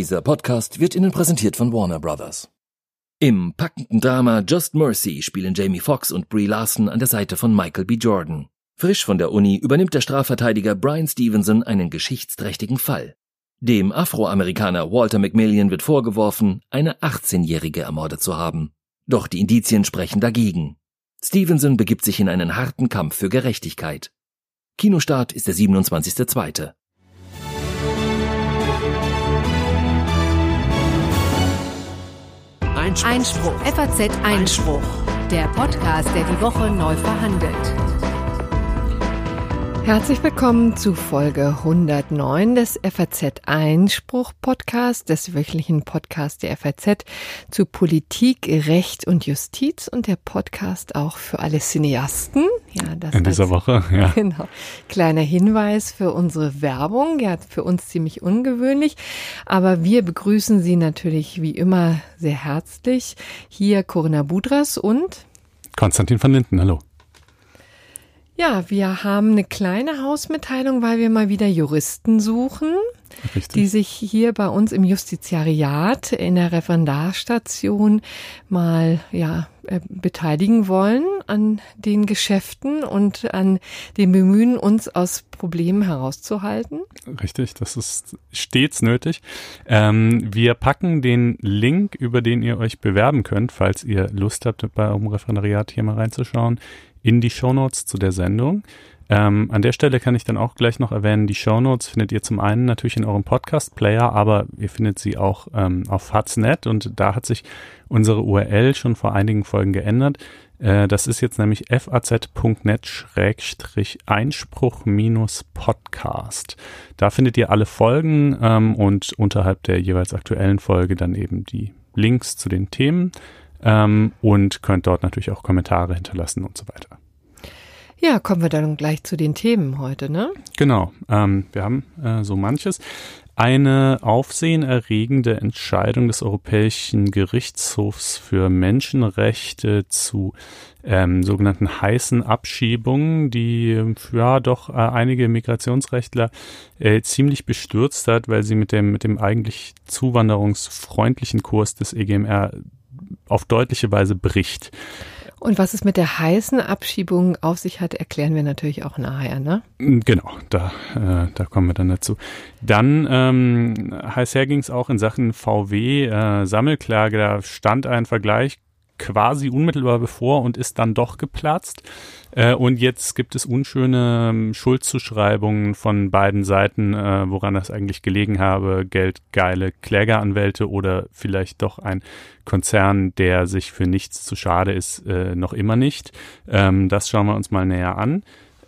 Dieser Podcast wird Ihnen präsentiert von Warner Brothers. Im packenden Drama Just Mercy spielen Jamie Foxx und Brie Larson an der Seite von Michael B. Jordan. Frisch von der Uni übernimmt der Strafverteidiger Brian Stevenson einen geschichtsträchtigen Fall. Dem Afroamerikaner Walter McMillian wird vorgeworfen, eine 18-Jährige ermordet zu haben. Doch die Indizien sprechen dagegen. Stevenson begibt sich in einen harten Kampf für Gerechtigkeit. Kinostart ist der 27.2. Einspruch. Einspruch. FAZ Einspruch. Der Podcast, der die Woche neu verhandelt. Herzlich willkommen zu Folge 109 des FAZ Einspruch Podcast, des wöchentlichen Podcasts der FAZ zu Politik, Recht und Justiz und der Podcast auch für alle Cineasten. Ja, das in dieser Woche, ja. Genau. Kleiner Hinweis für unsere Werbung, ja, für uns ziemlich ungewöhnlich, aber wir begrüßen Sie natürlich wie immer sehr herzlich. Hier Corinna Budras und Konstantin van Linden, hallo. Ja, wir haben eine kleine Hausmitteilung, weil wir mal wieder Juristen suchen, Richtig. die sich hier bei uns im Justiziariat in der Referendarstation mal ja äh, beteiligen wollen an den Geschäften und an dem Bemühen, uns aus Problemen herauszuhalten. Richtig, das ist stets nötig. Ähm, wir packen den Link, über den ihr euch bewerben könnt, falls ihr Lust habt, bei eurem Referendariat hier mal reinzuschauen, in die Shownotes zu der Sendung. Ähm, an der Stelle kann ich dann auch gleich noch erwähnen, die Shownotes findet ihr zum einen natürlich in eurem Podcast-Player, aber ihr findet sie auch ähm, auf Faznet und da hat sich unsere URL schon vor einigen Folgen geändert. Äh, das ist jetzt nämlich faz.net-einspruch-podcast. Da findet ihr alle Folgen ähm, und unterhalb der jeweils aktuellen Folge dann eben die Links zu den Themen ähm, und könnt dort natürlich auch Kommentare hinterlassen und so weiter. Ja, kommen wir dann gleich zu den Themen heute, ne? Genau, ähm, wir haben äh, so manches. Eine aufsehenerregende Entscheidung des Europäischen Gerichtshofs für Menschenrechte zu ähm, sogenannten heißen Abschiebungen, die ja doch äh, einige Migrationsrechtler äh, ziemlich bestürzt hat, weil sie mit dem mit dem eigentlich zuwanderungsfreundlichen Kurs des EGMR auf deutliche Weise bricht. Und was es mit der heißen Abschiebung auf sich hat, erklären wir natürlich auch nachher, ne? Genau, da, äh, da kommen wir dann dazu. Dann ähm, heiß her ging es auch in Sachen VW äh, Sammelklage. Da stand ein Vergleich quasi unmittelbar bevor und ist dann doch geplatzt. Äh, und jetzt gibt es unschöne ähm, Schuldzuschreibungen von beiden Seiten, äh, woran das eigentlich gelegen habe. Geldgeile Klägeranwälte oder vielleicht doch ein Konzern, der sich für nichts zu schade ist, äh, noch immer nicht. Ähm, das schauen wir uns mal näher an.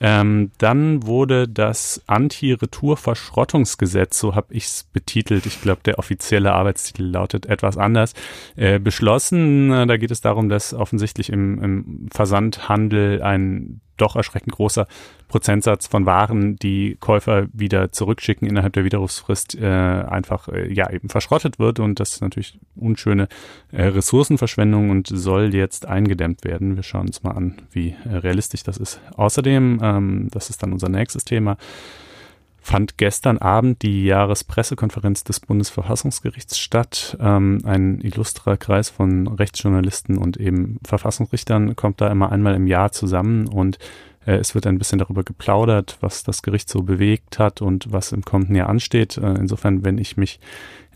Ähm, dann wurde das Anti-Retour-Verschrottungsgesetz, so habe ich es betitelt, ich glaube, der offizielle Arbeitstitel lautet etwas anders, äh, beschlossen. Da geht es darum, dass offensichtlich im, im Versandhandel ein doch erschreckend großer Prozentsatz von Waren, die Käufer wieder zurückschicken innerhalb der Widerrufsfrist, äh, einfach äh, ja eben verschrottet wird und das ist natürlich unschöne äh, Ressourcenverschwendung und soll jetzt eingedämmt werden. Wir schauen uns mal an, wie äh, realistisch das ist. Außerdem, ähm, das ist dann unser nächstes Thema, fand gestern Abend die Jahrespressekonferenz des Bundesverfassungsgerichts statt. Ähm, ein illustrer Kreis von Rechtsjournalisten und eben Verfassungsrichtern kommt da immer einmal im Jahr zusammen und es wird ein bisschen darüber geplaudert, was das Gericht so bewegt hat und was im kommenden Jahr ansteht. Äh, insofern, wenn ich mich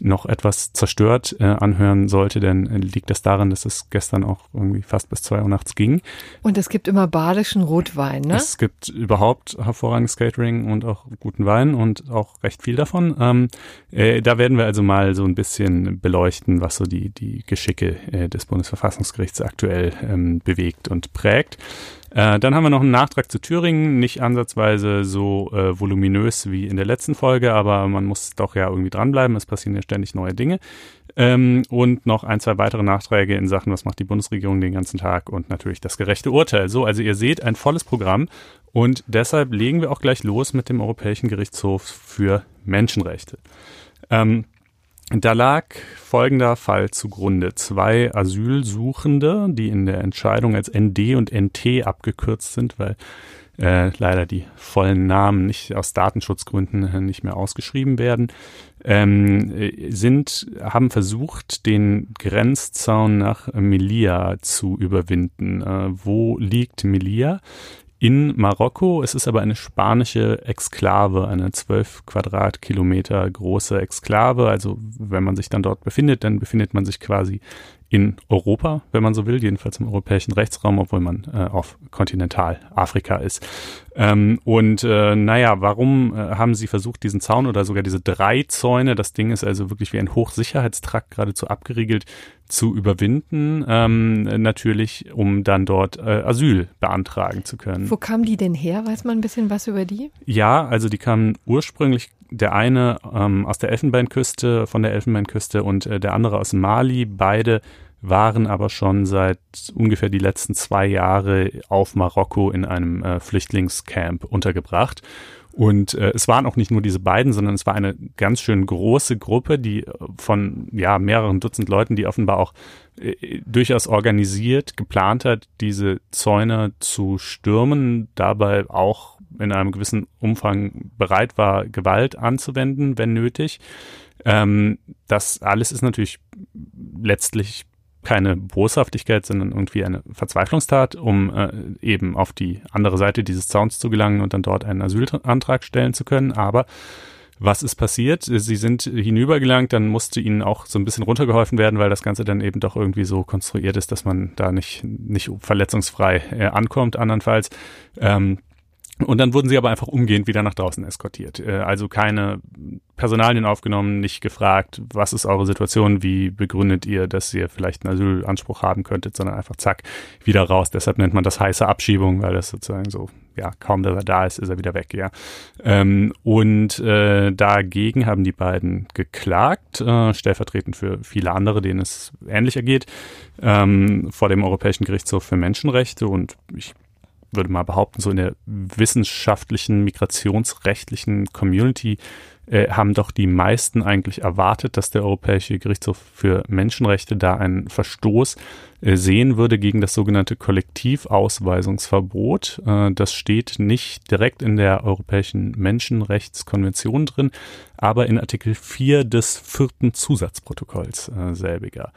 noch etwas zerstört äh, anhören sollte, dann äh, liegt das daran, dass es gestern auch irgendwie fast bis zwei Uhr nachts ging. Und es gibt immer badischen Rotwein, ne? Es gibt überhaupt hervorragendes Catering und auch guten Wein und auch recht viel davon. Ähm, äh, da werden wir also mal so ein bisschen beleuchten, was so die, die Geschicke äh, des Bundesverfassungsgerichts aktuell ähm, bewegt und prägt. Äh, dann haben wir noch einen Nachtrag zu Thüringen, nicht ansatzweise so äh, voluminös wie in der letzten Folge, aber man muss doch ja irgendwie dranbleiben, es passieren ja ständig neue Dinge. Ähm, und noch ein, zwei weitere Nachträge in Sachen, was macht die Bundesregierung den ganzen Tag und natürlich das gerechte Urteil. So, also ihr seht ein volles Programm und deshalb legen wir auch gleich los mit dem Europäischen Gerichtshof für Menschenrechte. Ähm, da lag folgender Fall zugrunde. Zwei Asylsuchende, die in der Entscheidung als ND und NT abgekürzt sind, weil äh, leider die vollen Namen nicht aus Datenschutzgründen äh, nicht mehr ausgeschrieben werden, ähm, äh, sind, haben versucht, den Grenzzaun nach Melilla zu überwinden. Äh, wo liegt Melilla? In Marokko. Es ist aber eine spanische Exklave, eine zwölf Quadratkilometer große Exklave. Also wenn man sich dann dort befindet, dann befindet man sich quasi in Europa, wenn man so will, jedenfalls im europäischen Rechtsraum, obwohl man äh, auf Kontinentalafrika ist. Ähm, und äh, naja, warum äh, haben sie versucht, diesen Zaun oder sogar diese drei Zäune, das Ding ist also wirklich wie ein Hochsicherheitstrakt geradezu abgeriegelt, zu überwinden, ähm, natürlich, um dann dort äh, Asyl beantragen zu können. Wo kamen die denn her? Weiß man ein bisschen was über die? Ja, also die kamen ursprünglich der eine ähm, aus der Elfenbeinküste, von der Elfenbeinküste und äh, der andere aus Mali. Beide waren aber schon seit ungefähr die letzten zwei Jahre auf Marokko in einem äh, Flüchtlingscamp untergebracht. Und äh, es waren auch nicht nur diese beiden, sondern es war eine ganz schön große Gruppe, die äh, von ja mehreren Dutzend Leuten, die offenbar auch äh, durchaus organisiert geplant hat, diese Zäune zu stürmen, dabei auch in einem gewissen Umfang bereit war, Gewalt anzuwenden, wenn nötig. Ähm, das alles ist natürlich letztlich keine Boshaftigkeit, sondern irgendwie eine Verzweiflungstat, um äh, eben auf die andere Seite dieses Zauns zu gelangen und dann dort einen Asylantrag stellen zu können. Aber was ist passiert? Sie sind hinübergelangt, dann musste ihnen auch so ein bisschen runtergeholfen werden, weil das Ganze dann eben doch irgendwie so konstruiert ist, dass man da nicht, nicht verletzungsfrei äh, ankommt, andernfalls. Ähm, und dann wurden sie aber einfach umgehend wieder nach draußen eskortiert. Äh, also keine Personalien aufgenommen, nicht gefragt, was ist eure Situation, wie begründet ihr, dass ihr vielleicht einen Asylanspruch haben könntet, sondern einfach zack, wieder raus. Deshalb nennt man das heiße Abschiebung, weil das sozusagen so, ja, kaum dass er da ist, ist er wieder weg, ja. Ähm, und äh, dagegen haben die beiden geklagt, äh, stellvertretend für viele andere, denen es ähnlich ergeht, ähm, vor dem Europäischen Gerichtshof für Menschenrechte und ich würde mal behaupten, so in der wissenschaftlichen, migrationsrechtlichen Community äh, haben doch die meisten eigentlich erwartet, dass der Europäische Gerichtshof für Menschenrechte da einen Verstoß äh, sehen würde gegen das sogenannte Kollektivausweisungsverbot. Äh, das steht nicht direkt in der Europäischen Menschenrechtskonvention drin, aber in Artikel 4 des vierten Zusatzprotokolls äh, selbiger.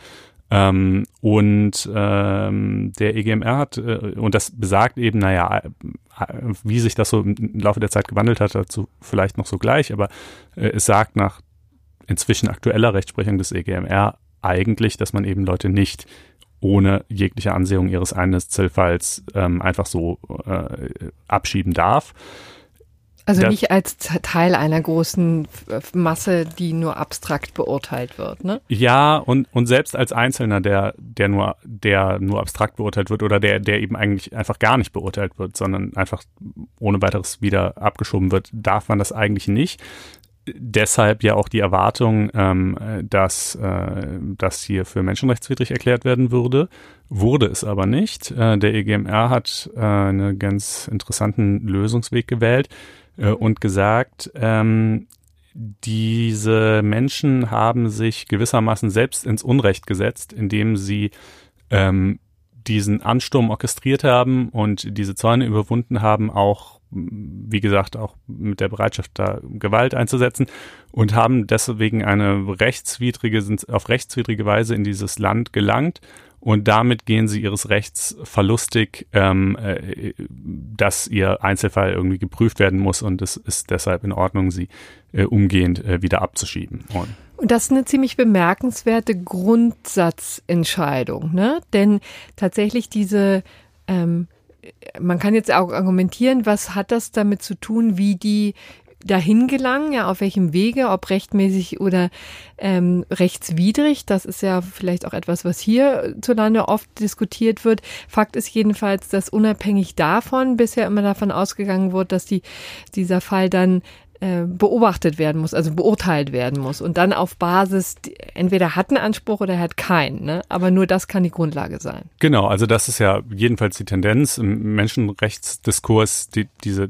Ähm, und ähm, der EGMR hat, äh, und das besagt eben, naja, äh, wie sich das so im Laufe der Zeit gewandelt hat, dazu vielleicht noch so gleich, aber äh, es sagt nach inzwischen aktueller Rechtsprechung des EGMR eigentlich, dass man eben Leute nicht ohne jegliche Ansehung ihres Einzelfalls ähm, einfach so äh, abschieben darf. Also das, nicht als Teil einer großen Masse, die nur abstrakt beurteilt wird, ne? Ja, und, und selbst als Einzelner, der, der nur, der nur abstrakt beurteilt wird oder der, der eben eigentlich einfach gar nicht beurteilt wird, sondern einfach ohne weiteres wieder abgeschoben wird, darf man das eigentlich nicht. Deshalb ja auch die Erwartung, ähm, dass äh, das hier für menschenrechtswidrig erklärt werden würde. Wurde es aber nicht. Äh, der EGMR hat äh, einen ganz interessanten Lösungsweg gewählt äh, und gesagt, ähm, diese Menschen haben sich gewissermaßen selbst ins Unrecht gesetzt, indem sie ähm, diesen Ansturm orchestriert haben und diese Zäune überwunden haben, auch, wie gesagt, auch mit der Bereitschaft, da Gewalt einzusetzen und haben deswegen eine rechtswidrige, sind auf rechtswidrige Weise in dieses Land gelangt und damit gehen sie ihres Rechts verlustig, ähm, äh, dass ihr Einzelfall irgendwie geprüft werden muss und es ist deshalb in Ordnung, sie äh, umgehend äh, wieder abzuschieben. Und und das ist eine ziemlich bemerkenswerte Grundsatzentscheidung, ne? Denn tatsächlich diese, ähm, man kann jetzt auch argumentieren, was hat das damit zu tun, wie die dahin gelangen, ja, auf welchem Wege, ob rechtmäßig oder ähm, rechtswidrig. Das ist ja vielleicht auch etwas, was hierzulande oft diskutiert wird. Fakt ist jedenfalls, dass unabhängig davon bisher immer davon ausgegangen wird, dass die, dieser Fall dann äh, beobachtet werden muss, also beurteilt werden muss und dann auf Basis, entweder hat einen Anspruch oder er hat keinen, ne? aber nur das kann die Grundlage sein. Genau, also das ist ja jedenfalls die Tendenz im Menschenrechtsdiskurs, die, diese, äh,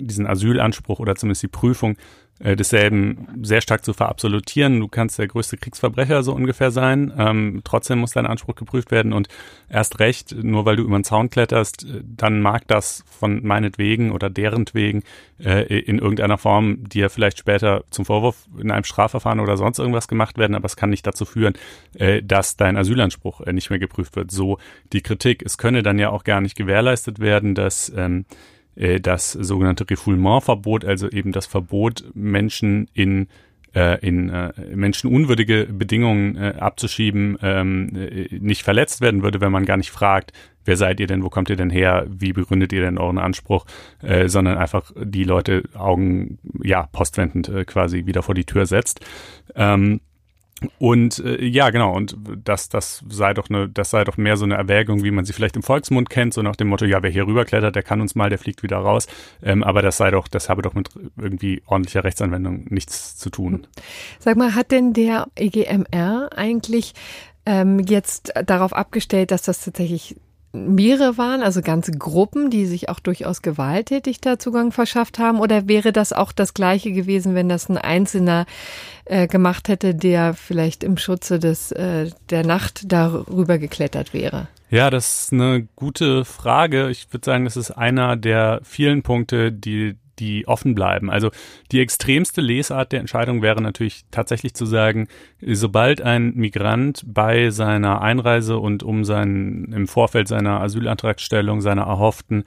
diesen Asylanspruch oder zumindest die Prüfung äh, desselben sehr stark zu verabsolutieren. Du kannst der größte Kriegsverbrecher so ungefähr sein. Ähm, trotzdem muss dein Anspruch geprüft werden und erst recht, nur weil du über den Zaun kletterst, äh, dann mag das von meinetwegen oder derentwegen äh, in irgendeiner Form dir vielleicht später zum Vorwurf in einem Strafverfahren oder sonst irgendwas gemacht werden, aber es kann nicht dazu führen, äh, dass dein Asylanspruch äh, nicht mehr geprüft wird. So die Kritik. Es könne dann ja auch gar nicht gewährleistet werden, dass ähm, äh, das sogenannte Refoulement-Verbot, also eben das Verbot, Menschen in äh, in äh, menschenunwürdige Bedingungen äh, abzuschieben, ähm, äh, nicht verletzt werden würde, wenn man gar nicht fragt, wer seid ihr denn, wo kommt ihr denn her, wie begründet ihr denn euren Anspruch, äh, sondern einfach die Leute Augen, ja, postwendend äh, quasi wieder vor die Tür setzt. Ähm, und äh, ja, genau, und das, das sei doch eine, das sei doch mehr so eine Erwägung, wie man sie vielleicht im Volksmund kennt, so nach dem Motto, ja, wer hier rüberklettert, der kann uns mal, der fliegt wieder raus. Ähm, aber das sei doch, das habe doch mit irgendwie ordentlicher Rechtsanwendung nichts zu tun. Sag mal, hat denn der EGMR eigentlich ähm, jetzt darauf abgestellt, dass das tatsächlich mehrere waren, also ganze Gruppen, die sich auch durchaus gewalttätig da Zugang verschafft haben? Oder wäre das auch das Gleiche gewesen, wenn das ein Einzelner äh, gemacht hätte, der vielleicht im Schutze des, äh, der Nacht darüber geklettert wäre? Ja, das ist eine gute Frage. Ich würde sagen, das ist einer der vielen Punkte, die die offen bleiben. Also die extremste Lesart der Entscheidung wäre natürlich tatsächlich zu sagen, sobald ein Migrant bei seiner Einreise und um seinen, im Vorfeld seiner Asylantragstellung, seiner erhofften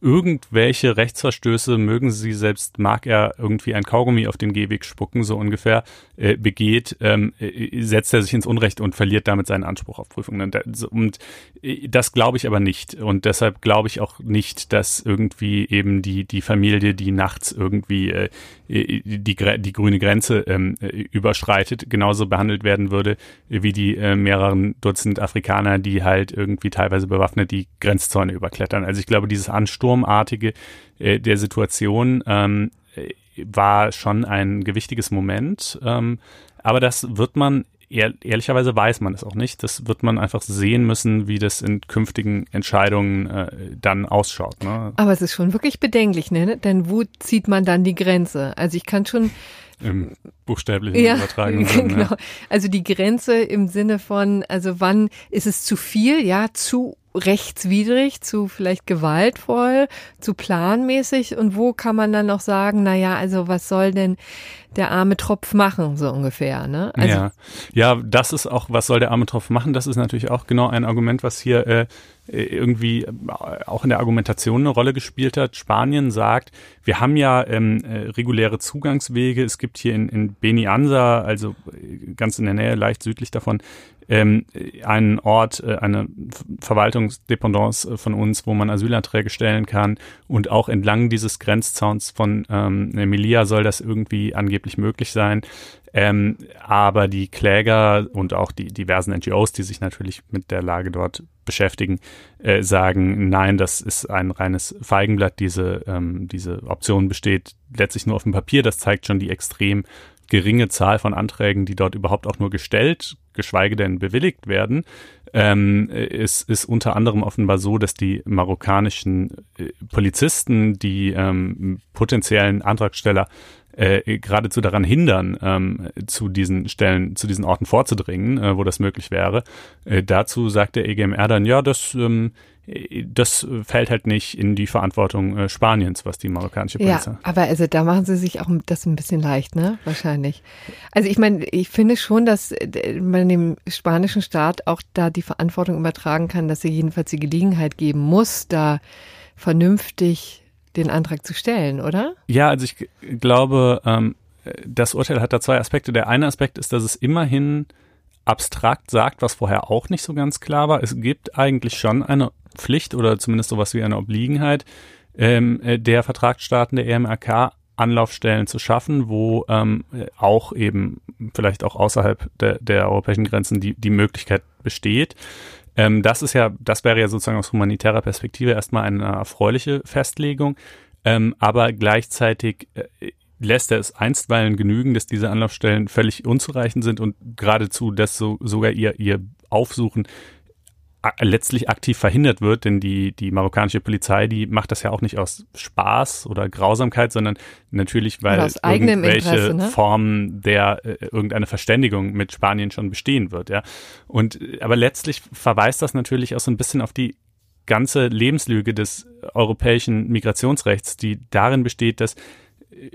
irgendwelche Rechtsverstöße, mögen sie selbst, mag er irgendwie ein Kaugummi auf den Gehweg spucken, so ungefähr, äh, begeht, ähm, äh, setzt er sich ins Unrecht und verliert damit seinen Anspruch auf Prüfung. Und, und äh, das glaube ich aber nicht. Und deshalb glaube ich auch nicht, dass irgendwie eben die, die Familie, die nachts irgendwie äh, die, die grüne Grenze ähm, überschreitet, genauso behandelt werden würde, wie die äh, mehreren Dutzend Afrikaner, die halt irgendwie teilweise bewaffnet die Grenzzäune überklettern. Also ich glaube, dieses Ansturmartige äh, der Situation ähm, war schon ein gewichtiges Moment. Ähm, aber das wird man ehr, ehrlicherweise weiß man es auch nicht. Das wird man einfach sehen müssen, wie das in künftigen Entscheidungen äh, dann ausschaut. Ne? Aber es ist schon wirklich bedenklich, ne? Denn wo zieht man dann die Grenze? Also ich kann schon im buchstäblichen ja, Übertragung. Genau. Ja. Also die Grenze im Sinne von, also wann ist es zu viel, ja, zu rechtswidrig, zu vielleicht gewaltvoll, zu planmäßig und wo kann man dann noch sagen, na ja, also was soll denn der arme Tropf machen, so ungefähr, ne? Also ja. ja, das ist auch, was soll der arme Tropf machen? Das ist natürlich auch genau ein Argument, was hier äh, irgendwie äh, auch in der Argumentation eine Rolle gespielt hat. Spanien sagt, wir haben ja ähm, äh, reguläre Zugangswege. Es gibt hier in, in Beni Ansa, also äh, ganz in der Nähe, leicht südlich davon, ähm, einen Ort, äh, eine Verwaltungsdependance von uns, wo man Asylanträge stellen kann. Und auch entlang dieses Grenzzauns von ähm, Melilla soll das irgendwie angeblich möglich sein. Ähm, aber die Kläger und auch die diversen NGOs, die sich natürlich mit der Lage dort beschäftigen, äh, sagen, nein, das ist ein reines Feigenblatt. Diese, ähm, diese Option besteht letztlich nur auf dem Papier. Das zeigt schon die extrem geringe Zahl von Anträgen, die dort überhaupt auch nur gestellt, geschweige denn bewilligt werden. Ähm, es ist unter anderem offenbar so, dass die marokkanischen äh, Polizisten die ähm, potenziellen Antragsteller äh, geradezu daran hindern, ähm, zu diesen Stellen, zu diesen Orten vorzudringen, äh, wo das möglich wäre. Äh, dazu sagt der EGMR dann, ja, das ähm, das fällt halt nicht in die Verantwortung äh, Spaniens, was die marokkanische Polizei. Ja, aber also da machen sie sich auch das ein bisschen leicht, ne? Wahrscheinlich. Also ich meine, ich finde schon, dass äh, man dem spanischen Staat auch da die Verantwortung übertragen kann, dass er jedenfalls die Gelegenheit geben muss, da vernünftig den Antrag zu stellen, oder? Ja, also ich glaube, ähm, das Urteil hat da zwei Aspekte. Der eine Aspekt ist, dass es immerhin abstrakt sagt, was vorher auch nicht so ganz klar war. Es gibt eigentlich schon eine Pflicht oder zumindest sowas wie eine Obliegenheit ähm, äh, der Vertragsstaaten der EMRK Anlaufstellen zu schaffen, wo ähm, auch eben vielleicht auch außerhalb der, der europäischen Grenzen die, die Möglichkeit besteht. Ähm, das ist ja, das wäre ja sozusagen aus humanitärer Perspektive erstmal eine erfreuliche Festlegung. Ähm, aber gleichzeitig äh, lässt er es einstweilen genügen, dass diese Anlaufstellen völlig unzureichend sind und geradezu, dass so, sogar ihr, ihr Aufsuchen letztlich aktiv verhindert wird, denn die, die marokkanische Polizei, die macht das ja auch nicht aus Spaß oder Grausamkeit, sondern natürlich, weil irgendwelche Interesse, ne? Formen der äh, irgendeine Verständigung mit Spanien schon bestehen wird, ja. Und aber letztlich verweist das natürlich auch so ein bisschen auf die ganze Lebenslüge des europäischen Migrationsrechts, die darin besteht, dass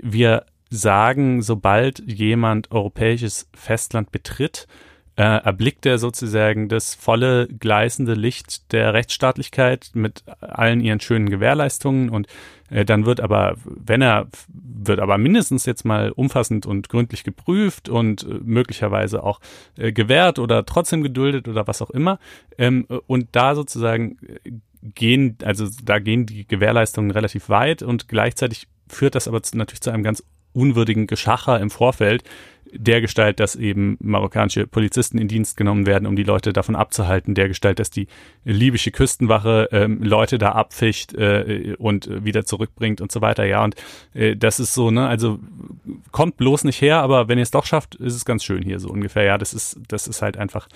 wir sagen, sobald jemand europäisches Festland betritt, äh, erblickt er sozusagen das volle gleißende Licht der Rechtsstaatlichkeit mit allen ihren schönen Gewährleistungen und äh, dann wird aber, wenn er, wird aber mindestens jetzt mal umfassend und gründlich geprüft und äh, möglicherweise auch äh, gewährt oder trotzdem geduldet oder was auch immer. Ähm, und da sozusagen äh, gehen, also da gehen die Gewährleistungen relativ weit und gleichzeitig führt das aber zu, natürlich zu einem ganz unwürdigen Geschacher im Vorfeld, der Gestalt, dass eben marokkanische Polizisten in Dienst genommen werden, um die Leute davon abzuhalten, der Gestalt, dass die libysche Küstenwache ähm, Leute da abficht äh, und wieder zurückbringt und so weiter. Ja, und äh, das ist so, ne, also kommt bloß nicht her, aber wenn ihr es doch schafft, ist es ganz schön hier so ungefähr. Ja, das ist, das ist halt einfach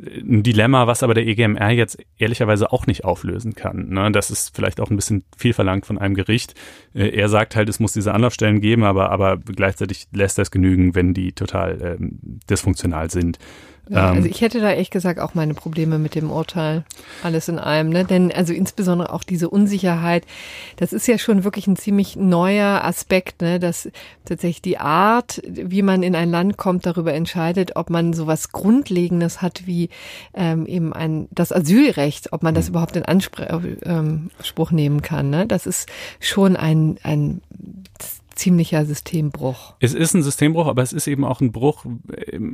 ein Dilemma, was aber der EGMR jetzt ehrlicherweise auch nicht auflösen kann. Ne? Das ist vielleicht auch ein bisschen viel verlangt von einem Gericht. Äh, er sagt halt, es muss diese Anlaufstellen geben, aber, aber gleichzeitig lässt es genügen, wenn die total ähm, dysfunktional sind. Ja, also ähm, ich hätte da ehrlich gesagt auch meine Probleme mit dem Urteil. Alles in allem, ne? Denn also insbesondere auch diese Unsicherheit, das ist ja schon wirklich ein ziemlich neuer Aspekt, ne? Dass tatsächlich die Art, wie man in ein Land kommt, darüber entscheidet, ob man sowas Grundlegendes hat wie ähm, eben ein das Asylrecht, ob man das mhm. überhaupt in Anspruch ähm, nehmen kann. Ne? Das ist schon ein, ein ziemlicher Systembruch. Es ist ein Systembruch, aber es ist eben auch ein Bruch.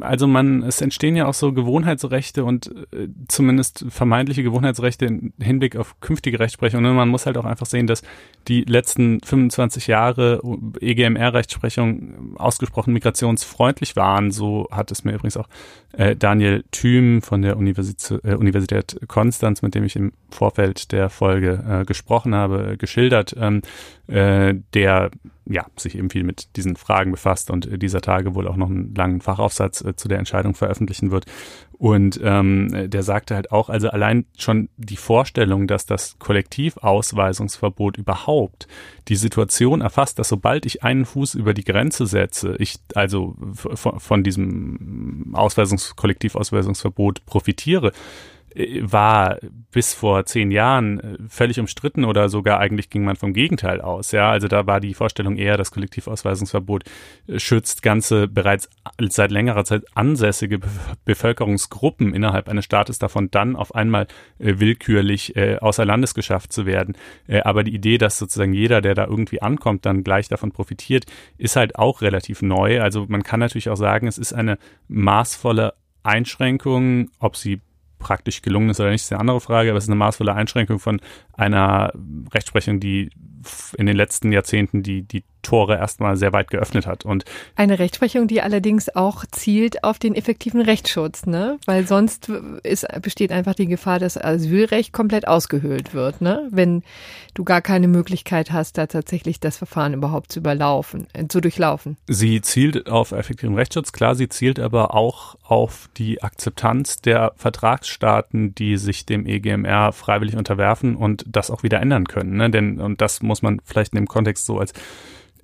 Also man, es entstehen ja auch so Gewohnheitsrechte und äh, zumindest vermeintliche Gewohnheitsrechte im Hinblick auf künftige Rechtsprechung. Und man muss halt auch einfach sehen, dass die letzten 25 Jahre EGMR-Rechtsprechung ausgesprochen migrationsfreundlich waren. So hat es mir übrigens auch äh, Daniel Thüm von der Universität, äh, Universität Konstanz, mit dem ich im Vorfeld der Folge äh, gesprochen habe, geschildert, ähm, äh, der ja, sich eben viel mit diesen Fragen befasst und äh, dieser Tage wohl auch noch einen langen Fachaufsatz äh, zu der Entscheidung veröffentlichen wird. Und ähm, der sagte halt auch, also allein schon die Vorstellung, dass das Kollektivausweisungsverbot überhaupt die Situation erfasst, dass sobald ich einen Fuß über die Grenze setze, ich also von, von diesem Ausweisungs Kollektivausweisungsverbot profitiere, war bis vor zehn Jahren äh, völlig umstritten oder sogar eigentlich ging man vom Gegenteil aus. Ja, also da war die Vorstellung eher, das Kollektivausweisungsverbot äh, schützt ganze bereits seit längerer Zeit ansässige Bevölkerungsgruppen innerhalb eines Staates davon, dann auf einmal äh, willkürlich äh, außer Landes geschafft zu werden. Äh, aber die Idee, dass sozusagen jeder, der da irgendwie ankommt, dann gleich davon profitiert, ist halt auch relativ neu. Also man kann natürlich auch sagen, es ist eine maßvolle Einschränkung, ob sie praktisch gelungen ist oder nicht, ist eine andere Frage, aber es ist eine maßvolle Einschränkung von einer Rechtsprechung, die in den letzten Jahrzehnten die, die Tore erstmal sehr weit geöffnet hat. Und eine Rechtsprechung, die allerdings auch zielt auf den effektiven Rechtsschutz, ne? Weil sonst ist, besteht einfach die Gefahr, dass Asylrecht komplett ausgehöhlt wird, ne? Wenn du gar keine Möglichkeit hast, da tatsächlich das Verfahren überhaupt zu überlaufen, äh, zu durchlaufen. Sie zielt auf effektiven Rechtsschutz, klar, sie zielt aber auch auf die Akzeptanz der Vertragsstaaten, die sich dem EGMR freiwillig unterwerfen und das auch wieder ändern können, ne? Denn, und das muss man vielleicht in dem Kontext so als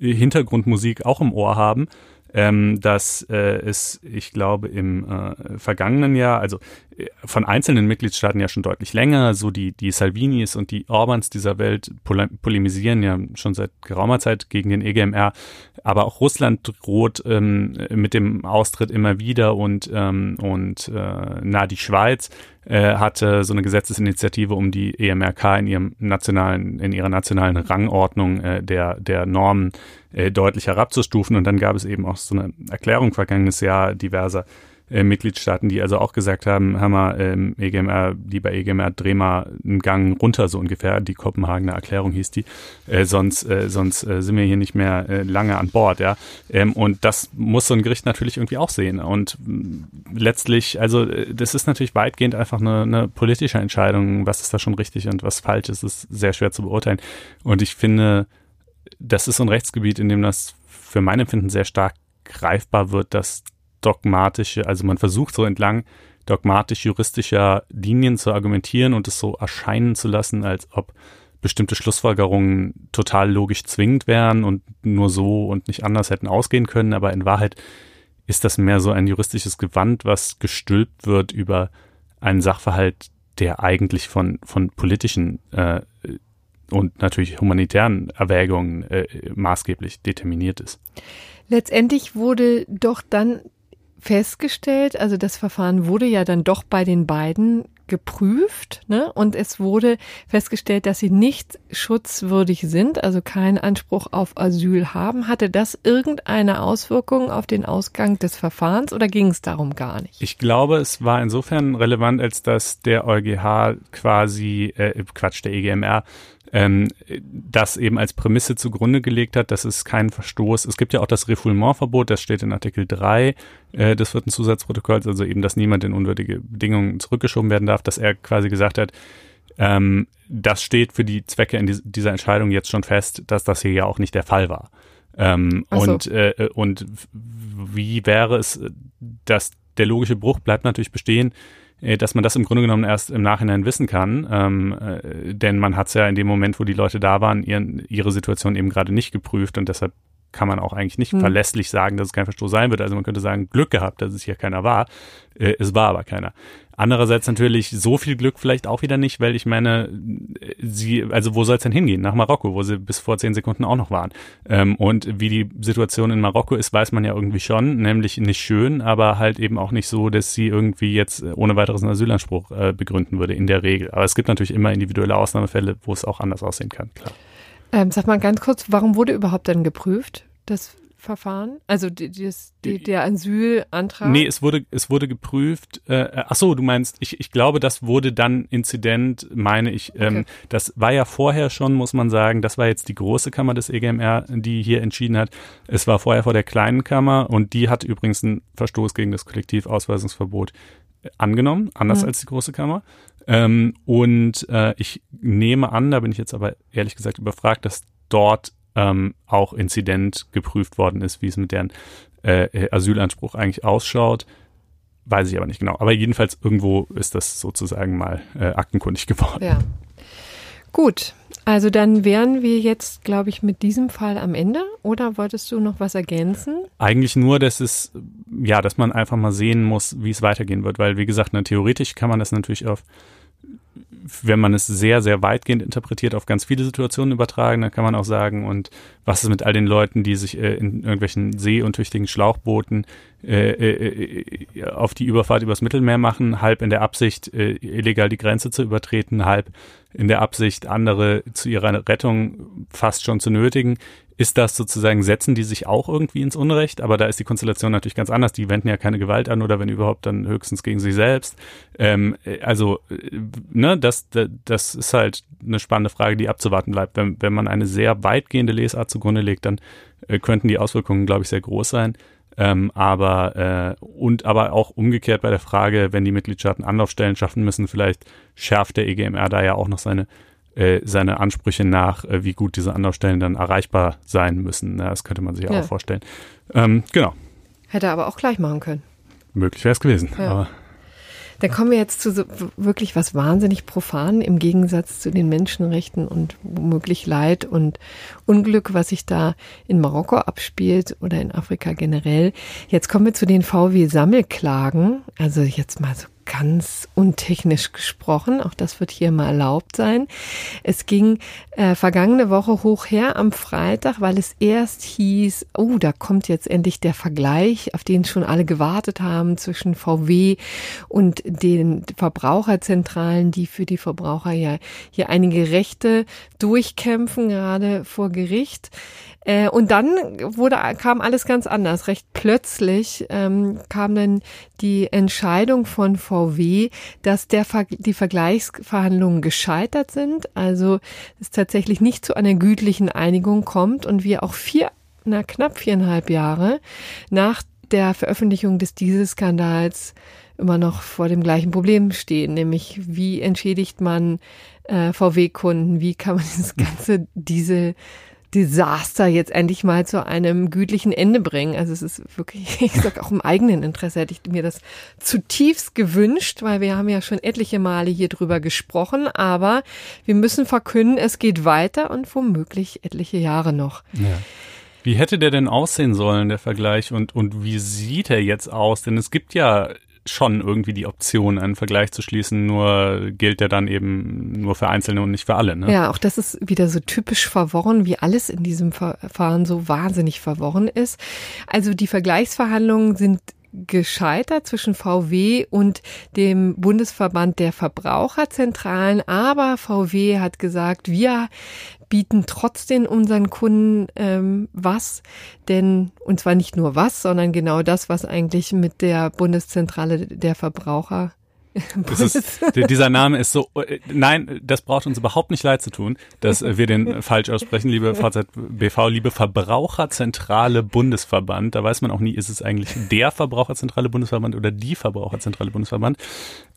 Hintergrundmusik auch im Ohr haben, ähm, dass äh, es, ich glaube, im äh, vergangenen Jahr, also äh, von einzelnen Mitgliedstaaten ja schon deutlich länger, so die, die Salvinis und die Orbans dieser Welt polemisieren ja schon seit geraumer Zeit gegen den EGMR, aber auch Russland droht ähm, mit dem Austritt immer wieder und, ähm, und äh, na, die Schweiz äh, hatte so eine Gesetzesinitiative, um die EMRK in ihrem nationalen, in ihrer nationalen Rangordnung äh, der, der Normen äh, deutlich herabzustufen. Und dann gab es eben auch so eine Erklärung vergangenes Jahr diverser äh, Mitgliedstaaten, die also auch gesagt haben, Hammer, ähm, EGMR, lieber EGMR, dreh mal einen Gang runter, so ungefähr. Die Kopenhagener Erklärung hieß die. Äh, sonst äh, sonst äh, sind wir hier nicht mehr äh, lange an Bord, ja. Ähm, und das muss so ein Gericht natürlich irgendwie auch sehen. Und mh, letztlich, also äh, das ist natürlich weitgehend einfach eine, eine politische Entscheidung, was ist da schon richtig und was falsch ist, ist sehr schwer zu beurteilen. Und ich finde, das ist so ein Rechtsgebiet, in dem das für mein Empfinden sehr stark greifbar wird, dass dogmatische, also man versucht so entlang dogmatisch-juristischer Linien zu argumentieren und es so erscheinen zu lassen, als ob bestimmte Schlussfolgerungen total logisch zwingend wären und nur so und nicht anders hätten ausgehen können. Aber in Wahrheit ist das mehr so ein juristisches Gewand, was gestülpt wird über einen Sachverhalt, der eigentlich von, von politischen äh, und natürlich humanitären Erwägungen äh, maßgeblich determiniert ist. Letztendlich wurde doch dann festgestellt, also das Verfahren wurde ja dann doch bei den beiden geprüft ne? und es wurde festgestellt, dass sie nicht schutzwürdig sind, also keinen Anspruch auf Asyl haben. Hatte das irgendeine Auswirkung auf den Ausgang des Verfahrens oder ging es darum gar nicht? Ich glaube, es war insofern relevant, als dass der EuGH quasi, äh, Quatsch, der EGMR ähm, das eben als Prämisse zugrunde gelegt hat, dass es keinen Verstoß. Es gibt ja auch das Refoulementverbot, das steht in Artikel 3 äh, des vierten Zusatzprotokolls, also eben, dass niemand in unwürdige Bedingungen zurückgeschoben werden darf, dass er quasi gesagt hat, ähm, das steht für die Zwecke in dieser Entscheidung jetzt schon fest, dass das hier ja auch nicht der Fall war. Ähm, so. und, äh, und wie wäre es, dass der logische Bruch bleibt natürlich bestehen, dass man das im Grunde genommen erst im Nachhinein wissen kann, ähm, äh, denn man hat es ja in dem Moment, wo die Leute da waren, ihren, ihre Situation eben gerade nicht geprüft und deshalb kann man auch eigentlich nicht hm. verlässlich sagen, dass es kein Verstoß sein wird. Also man könnte sagen, Glück gehabt, dass es hier keiner war. Äh, es war aber keiner. Andererseits natürlich so viel Glück vielleicht auch wieder nicht, weil ich meine, sie, also wo soll es denn hingehen? Nach Marokko, wo sie bis vor zehn Sekunden auch noch waren. Ähm, und wie die Situation in Marokko ist, weiß man ja irgendwie schon, nämlich nicht schön, aber halt eben auch nicht so, dass sie irgendwie jetzt ohne weiteres einen Asylanspruch äh, begründen würde, in der Regel. Aber es gibt natürlich immer individuelle Ausnahmefälle, wo es auch anders aussehen kann, klar. Ähm, sag mal ganz kurz, warum wurde überhaupt dann geprüft? Das Verfahren? Also die, das, die, der Asylantrag? Nee, es wurde, es wurde geprüft. Äh, ach so, du meinst, ich, ich glaube, das wurde dann Inzident, meine ich. Ähm, okay. Das war ja vorher schon, muss man sagen, das war jetzt die große Kammer des EGMR, die hier entschieden hat. Es war vorher vor der kleinen Kammer und die hat übrigens einen Verstoß gegen das Kollektivausweisungsverbot angenommen, anders ja. als die große Kammer. Ähm, und äh, ich nehme an, da bin ich jetzt aber ehrlich gesagt überfragt, dass dort ähm, auch Inzident geprüft worden ist, wie es mit deren äh, Asylanspruch eigentlich ausschaut. Weiß ich aber nicht genau. Aber jedenfalls irgendwo ist das sozusagen mal äh, aktenkundig geworden. Ja. Gut, also dann wären wir jetzt, glaube ich, mit diesem Fall am Ende. Oder wolltest du noch was ergänzen? Eigentlich nur, dass es, ja, dass man einfach mal sehen muss, wie es weitergehen wird. Weil, wie gesagt, ne, theoretisch kann man das natürlich auf wenn man es sehr, sehr weitgehend interpretiert, auf ganz viele Situationen übertragen, dann kann man auch sagen, und was ist mit all den Leuten, die sich äh, in irgendwelchen seeuntüchtigen Schlauchbooten äh, äh, äh, auf die Überfahrt übers Mittelmeer machen, halb in der Absicht, äh, illegal die Grenze zu übertreten, halb in der Absicht, andere zu ihrer Rettung fast schon zu nötigen ist das sozusagen, setzen die sich auch irgendwie ins Unrecht, aber da ist die Konstellation natürlich ganz anders. Die wenden ja keine Gewalt an oder wenn überhaupt dann höchstens gegen sich selbst. Ähm, also, äh, ne, das, das ist halt eine spannende Frage, die abzuwarten bleibt. Wenn, wenn man eine sehr weitgehende Lesart zugrunde legt, dann äh, könnten die Auswirkungen, glaube ich, sehr groß sein. Ähm, aber äh, und aber auch umgekehrt bei der Frage, wenn die Mitgliedstaaten Anlaufstellen schaffen müssen, vielleicht schärft der EGMR da ja auch noch seine äh, seine Ansprüche nach, äh, wie gut diese Anlaufstellen dann erreichbar sein müssen. Das könnte man sich ja. auch vorstellen. Ähm, genau. Hätte er aber auch gleich machen können. Möglich wäre es gewesen. Ja. Aber dann kommen wir jetzt zu so wirklich was wahnsinnig profan im Gegensatz zu den Menschenrechten und womöglich Leid und Unglück, was sich da in Marokko abspielt oder in Afrika generell. Jetzt kommen wir zu den VW-Sammelklagen. Also jetzt mal so ganz untechnisch gesprochen. Auch das wird hier mal erlaubt sein. Es ging äh, vergangene Woche hoch her am Freitag, weil es erst hieß, oh, da kommt jetzt endlich der Vergleich, auf den schon alle gewartet haben zwischen VW und den Verbraucherzentralen, die für die Verbraucher ja hier einige Rechte durchkämpfen, gerade vor Gericht. Äh, und dann wurde, kam alles ganz anders. Recht plötzlich ähm, kam dann die Entscheidung von VW, dass der, die Vergleichsverhandlungen gescheitert sind, also es tatsächlich nicht zu einer gütlichen Einigung kommt und wir auch vier, na knapp viereinhalb Jahre nach der Veröffentlichung des Dieselskandals immer noch vor dem gleichen Problem stehen, nämlich wie entschädigt man äh, VW-Kunden, wie kann man das ganze Diesel Desaster jetzt endlich mal zu einem gütlichen Ende bringen. Also es ist wirklich, ich sag auch im eigenen Interesse hätte ich mir das zutiefst gewünscht, weil wir haben ja schon etliche Male hier drüber gesprochen, aber wir müssen verkünden, es geht weiter und womöglich etliche Jahre noch. Ja. Wie hätte der denn aussehen sollen, der Vergleich, und, und wie sieht er jetzt aus? Denn es gibt ja schon irgendwie die Option, einen Vergleich zu schließen, nur gilt der dann eben nur für Einzelne und nicht für alle. Ne? Ja, auch das ist wieder so typisch verworren, wie alles in diesem Verfahren so wahnsinnig verworren ist. Also die Vergleichsverhandlungen sind gescheitert zwischen VW und dem Bundesverband der Verbraucherzentralen. Aber VW hat gesagt, wir bieten trotzdem unseren Kunden ähm, was, denn und zwar nicht nur was, sondern genau das, was eigentlich mit der Bundeszentrale der Verbraucher ist, dieser Name ist so, äh, nein, das braucht uns überhaupt nicht leid zu tun, dass wir den falsch aussprechen, liebe VZBV, liebe Verbraucherzentrale Bundesverband. Da weiß man auch nie, ist es eigentlich der Verbraucherzentrale Bundesverband oder die Verbraucherzentrale Bundesverband.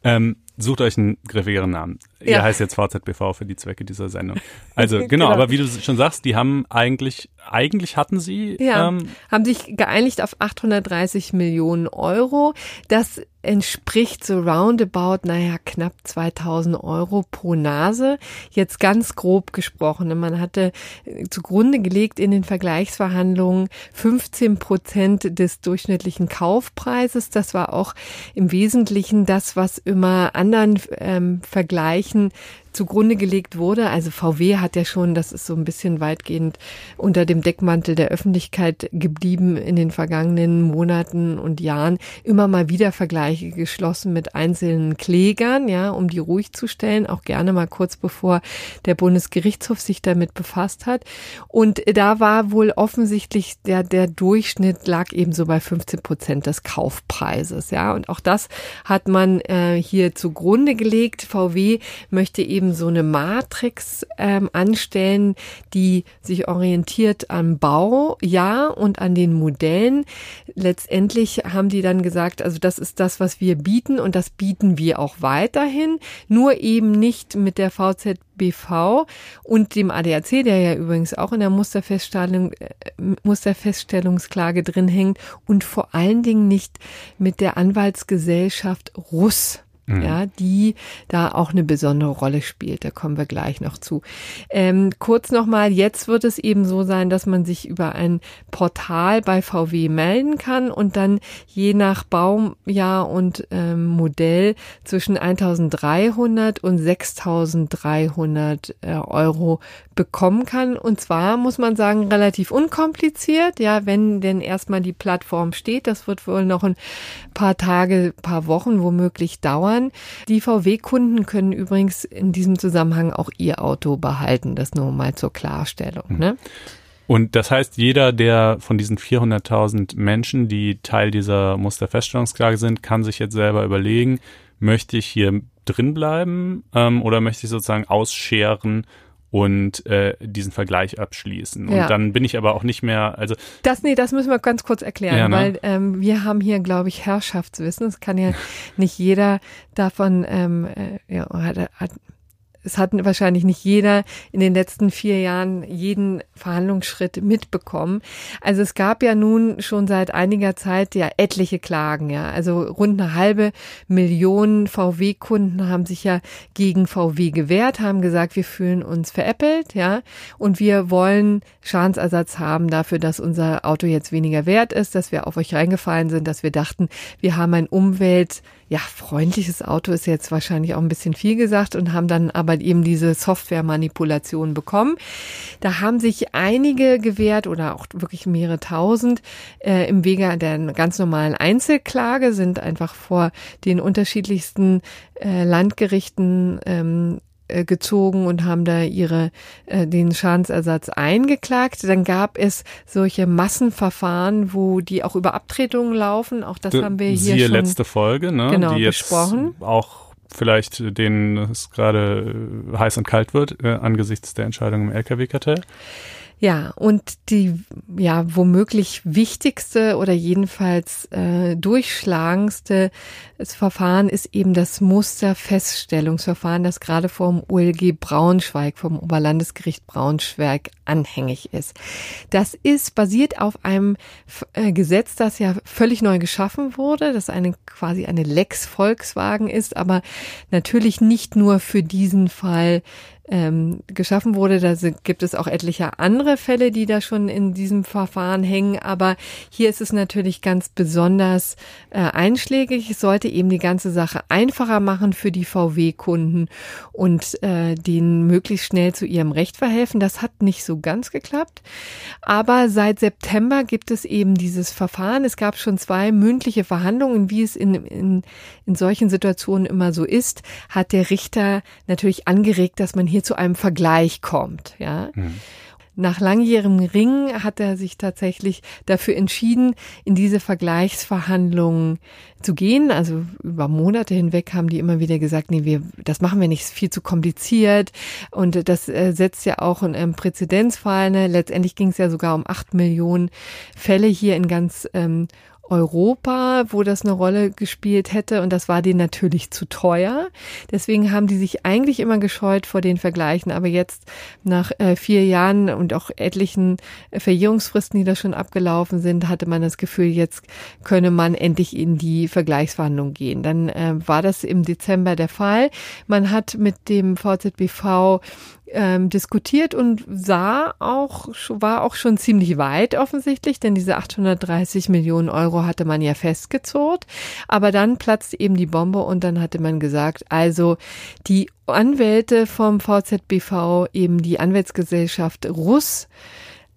Ähm, sucht euch einen griffigeren Namen. Ja. Ihr heißt jetzt VZBV für die Zwecke dieser Sendung. Also genau, genau, aber wie du schon sagst, die haben eigentlich, eigentlich hatten sie. Ja, ähm, haben sich geeinigt auf 830 Millionen Euro. Das entspricht so roundabout, naja, knapp 2000 Euro pro Nase. Jetzt ganz grob gesprochen. Man hatte zugrunde gelegt in den Vergleichsverhandlungen 15 Prozent des durchschnittlichen Kaufpreises. Das war auch im Wesentlichen das, was immer anderen ähm, Vergleichen zugrunde gelegt wurde. Also VW hat ja schon, das ist so ein bisschen weitgehend unter dem Deckmantel der Öffentlichkeit geblieben in den vergangenen Monaten und Jahren, immer mal wieder Vergleiche geschlossen mit einzelnen Klägern, ja, um die ruhig zu stellen, auch gerne mal kurz bevor der Bundesgerichtshof sich damit befasst hat. Und da war wohl offensichtlich der, der Durchschnitt lag eben so bei 15 Prozent des Kaufpreises, ja. Und auch das hat man äh, hier zugrunde gelegt. VW möchte eben eben so eine Matrix ähm, anstellen, die sich orientiert am Baujahr und an den Modellen. Letztendlich haben die dann gesagt, also das ist das, was wir bieten und das bieten wir auch weiterhin, nur eben nicht mit der VZBV und dem ADAC, der ja übrigens auch in der Musterfeststellung, äh, Musterfeststellungsklage drin hängt und vor allen Dingen nicht mit der Anwaltsgesellschaft Russ mhm. ja, die da auch eine besondere Rolle spielt. Da kommen wir gleich noch zu. Ähm, kurz nochmal, jetzt wird es eben so sein, dass man sich über ein Portal bei VW melden kann und dann je nach Baujahr und ähm, Modell zwischen 1300 und 6300 äh, Euro bekommen kann. Und zwar muss man sagen, relativ unkompliziert. Ja, wenn denn erstmal die Plattform steht, das wird wohl noch ein paar Tage, paar Wochen womöglich dauern. Die VW-Kunden können übrigens in diesem Zusammenhang auch ihr Auto behalten. Das nur mal zur Klarstellung. Mhm. Ne? Und das heißt, jeder der von diesen 400.000 Menschen, die Teil dieser Musterfeststellungsklage sind, kann sich jetzt selber überlegen, möchte ich hier drin bleiben ähm, oder möchte ich sozusagen ausscheren und äh, diesen Vergleich abschließen. Und ja. dann bin ich aber auch nicht mehr, also. Das, nee, das müssen wir ganz kurz erklären, ja, ne? weil ähm, wir haben hier, glaube ich, Herrschaftswissen. Es kann ja nicht jeder davon, ähm, äh, ja, hat, hat es hat wahrscheinlich nicht jeder in den letzten vier Jahren jeden Verhandlungsschritt mitbekommen. Also es gab ja nun schon seit einiger Zeit ja etliche Klagen, ja. Also rund eine halbe Million VW-Kunden haben sich ja gegen VW gewehrt, haben gesagt, wir fühlen uns veräppelt, ja. Und wir wollen Schadensersatz haben dafür, dass unser Auto jetzt weniger wert ist, dass wir auf euch reingefallen sind, dass wir dachten, wir haben ein Umwelt ja, freundliches Auto ist jetzt wahrscheinlich auch ein bisschen viel gesagt und haben dann aber eben diese Software-Manipulation bekommen. Da haben sich einige gewährt oder auch wirklich mehrere tausend äh, im Wege der ganz normalen Einzelklage, sind einfach vor den unterschiedlichsten äh, Landgerichten ähm, äh, gezogen und haben da ihre äh, den Schadensersatz eingeklagt. Dann gab es solche Massenverfahren, wo die auch über Abtretungen laufen. Auch das De, haben wir hier siehe schon letzte Folge, ne? Genau, die besprochen. auch vielleicht denen es gerade heiß und kalt wird äh, angesichts der Entscheidung im LKW-Kartell. Ja, und die ja womöglich wichtigste oder jedenfalls äh, durchschlagendste Verfahren ist eben das Musterfeststellungsverfahren, das gerade vom OLG Braunschweig, vom Oberlandesgericht Braunschweig anhängig ist. Das ist basiert auf einem äh, Gesetz, das ja völlig neu geschaffen wurde, das eine quasi eine Lex Volkswagen ist, aber natürlich nicht nur für diesen Fall ähm, geschaffen wurde. Da gibt es auch etliche andere Fälle, die da schon in diesem Verfahren hängen. Aber hier ist es natürlich ganz besonders äh, einschlägig. Es sollte eben die ganze Sache einfacher machen für die VW-Kunden und äh, denen möglichst schnell zu ihrem Recht verhelfen. Das hat nicht so ganz geklappt. Aber seit September gibt es eben dieses Verfahren. Es gab schon zwei mündliche Verhandlungen, wie es in, in, in solchen Situationen immer so ist, hat der Richter natürlich angeregt, dass man hier zu einem Vergleich kommt, ja. Mhm. Nach langjährigem Ringen hat er sich tatsächlich dafür entschieden, in diese Vergleichsverhandlungen zu gehen. Also über Monate hinweg haben die immer wieder gesagt, nee, wir, das machen wir nicht, ist viel zu kompliziert. Und das äh, setzt ja auch einen Präzedenzfall. Ne? Letztendlich ging es ja sogar um acht Millionen Fälle hier in ganz ähm, Europa, wo das eine Rolle gespielt hätte und das war denen natürlich zu teuer. Deswegen haben die sich eigentlich immer gescheut vor den Vergleichen, aber jetzt nach äh, vier Jahren und auch etlichen Verjährungsfristen, die da schon abgelaufen sind, hatte man das Gefühl, jetzt könne man endlich in die Vergleichsverhandlung gehen. Dann äh, war das im Dezember der Fall. Man hat mit dem VZBV ähm, diskutiert und sah auch, war auch schon ziemlich weit offensichtlich, denn diese 830 Millionen Euro hatte man ja festgezurrt. Aber dann platzte eben die Bombe und dann hatte man gesagt, also die Anwälte vom VZBV, eben die Anwaltsgesellschaft Russ,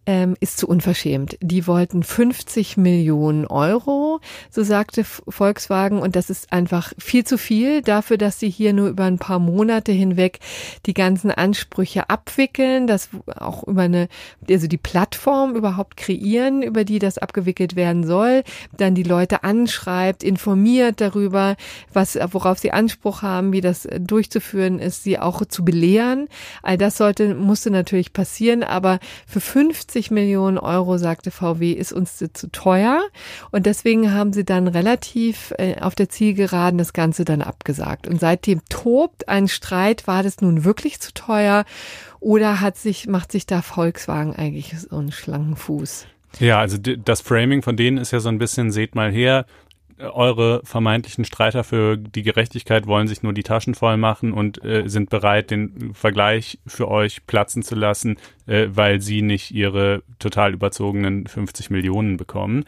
ähm, ist zu unverschämt. Die wollten 50 Millionen Euro, so sagte Volkswagen, und das ist einfach viel zu viel dafür, dass sie hier nur über ein paar Monate hinweg die ganzen Ansprüche abwickeln, das auch über eine, also die Plattform überhaupt kreieren, über die das abgewickelt werden soll, dann die Leute anschreibt, informiert darüber, was, worauf sie Anspruch haben, wie das durchzuführen ist, sie auch zu belehren. All das sollte, musste natürlich passieren, aber für 50 50 Millionen Euro, sagte VW, ist uns zu teuer. Und deswegen haben sie dann relativ äh, auf der Zielgeraden das Ganze dann abgesagt. Und seitdem tobt ein Streit, war das nun wirklich zu teuer oder hat sich, macht sich da Volkswagen eigentlich so einen schlanken Fuß? Ja, also das Framing von denen ist ja so ein bisschen, seht mal her, eure vermeintlichen Streiter für die Gerechtigkeit wollen sich nur die Taschen voll machen und äh, sind bereit, den Vergleich für euch platzen zu lassen, äh, weil sie nicht ihre total überzogenen 50 Millionen bekommen.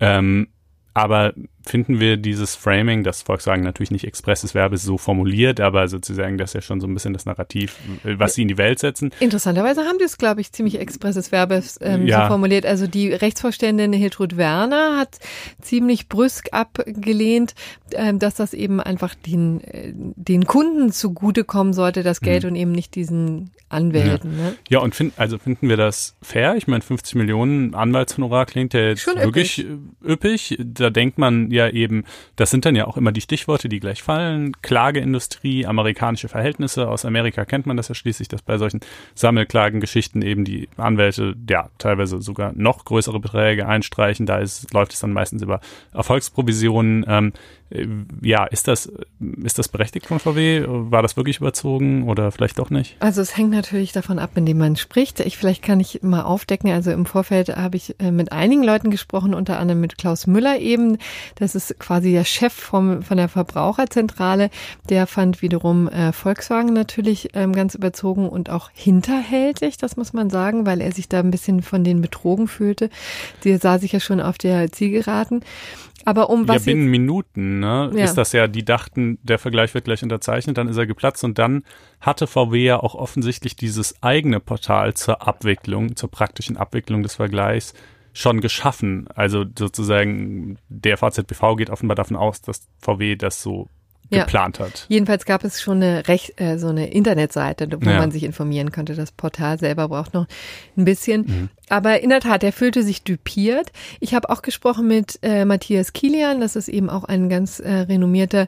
Ähm, aber finden wir dieses Framing, das Volkswagen natürlich nicht expresses Verbes so formuliert, aber sozusagen das ist ja schon so ein bisschen das Narrativ, was sie in die Welt setzen. Interessanterweise haben die es, glaube ich, ziemlich expresses Verbes ähm, ja. so formuliert. Also die Rechtsvorständin Hiltrud Werner hat ziemlich brüsk abgelehnt, äh, dass das eben einfach den, äh, den Kunden zugutekommen sollte, das Geld mhm. und eben nicht diesen Anwälten. Ja, ne? ja und find, also finden wir das fair? Ich meine, 50 Millionen Anwaltshonorar klingt ja jetzt Schon wirklich üppig. üppig. Da denkt man ja eben, das sind dann ja auch immer die Stichworte, die gleich fallen. Klageindustrie, amerikanische Verhältnisse. Aus Amerika kennt man das ja schließlich, dass bei solchen Sammelklagengeschichten eben die Anwälte ja teilweise sogar noch größere Beträge einstreichen. Da ist, läuft es dann meistens über Erfolgsprovisionen. Ähm, äh, ja, ist das, ist das berechtigt von VW? War das wirklich überzogen oder vielleicht doch nicht? Also es hängt natürlich davon ab, in dem man spricht. Ich, vielleicht kann ich mal aufdecken. Also im Vorfeld habe ich äh, mit einigen Leuten gesprochen, unter anderem mit Klaus Müller eben. Das ist quasi der Chef vom, von der Verbraucherzentrale. Der fand wiederum äh, Volkswagen natürlich ähm, ganz überzogen und auch hinterhältig, das muss man sagen, weil er sich da ein bisschen von den betrogen fühlte. Der sah sich ja schon auf der Zielgeraden. Aber um was. Ja, binnen Minuten, ne? Ja. Ist das ja, die dachten, der Vergleich wird gleich unterzeichnet, dann ist er geplatzt und dann hatte VW ja auch offensichtlich dieses eigene Portal zur Abwicklung, zur praktischen Abwicklung des Vergleichs schon geschaffen. Also sozusagen der VZBV geht offenbar davon aus, dass VW das so geplant ja. hat. Jedenfalls gab es schon eine Recht, äh, so eine Internetseite, wo ja. man sich informieren konnte. Das Portal selber braucht noch ein bisschen. Mhm. Aber in der Tat, er fühlte sich düpiert. Ich habe auch gesprochen mit äh, Matthias Kilian, das ist eben auch ein ganz äh, renommierter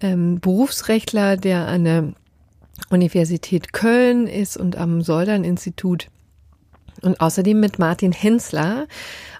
ähm, Berufsrechtler, der an der Universität Köln ist und am Soldern-Institut Und außerdem mit Martin Hensler,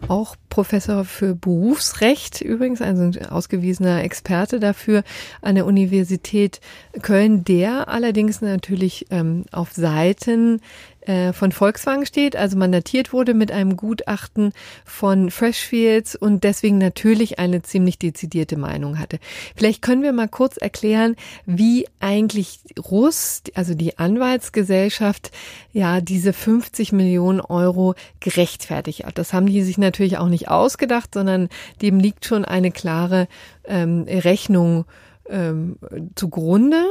auch Professor für Berufsrecht übrigens, also ein ausgewiesener Experte dafür an der Universität Köln, der allerdings natürlich ähm, auf Seiten äh, von Volkswagen steht, also mandatiert wurde mit einem Gutachten von Freshfields und deswegen natürlich eine ziemlich dezidierte Meinung hatte. Vielleicht können wir mal kurz erklären, wie eigentlich Russ, also die Anwaltsgesellschaft, ja diese 50 Millionen Euro gerechtfertigt hat. Das haben die sich natürlich auch nicht ausgedacht, sondern dem liegt schon eine klare ähm, Rechnung ähm, zugrunde.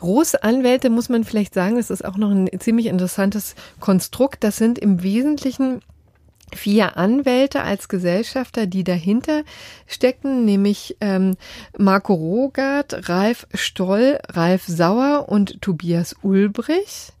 Rohs Anwälte muss man vielleicht sagen, das ist auch noch ein ziemlich interessantes Konstrukt. Das sind im Wesentlichen vier Anwälte als Gesellschafter, die dahinter stecken, nämlich ähm, Marco Rogat, Ralf Stoll, Ralf Sauer und Tobias Ulbrich.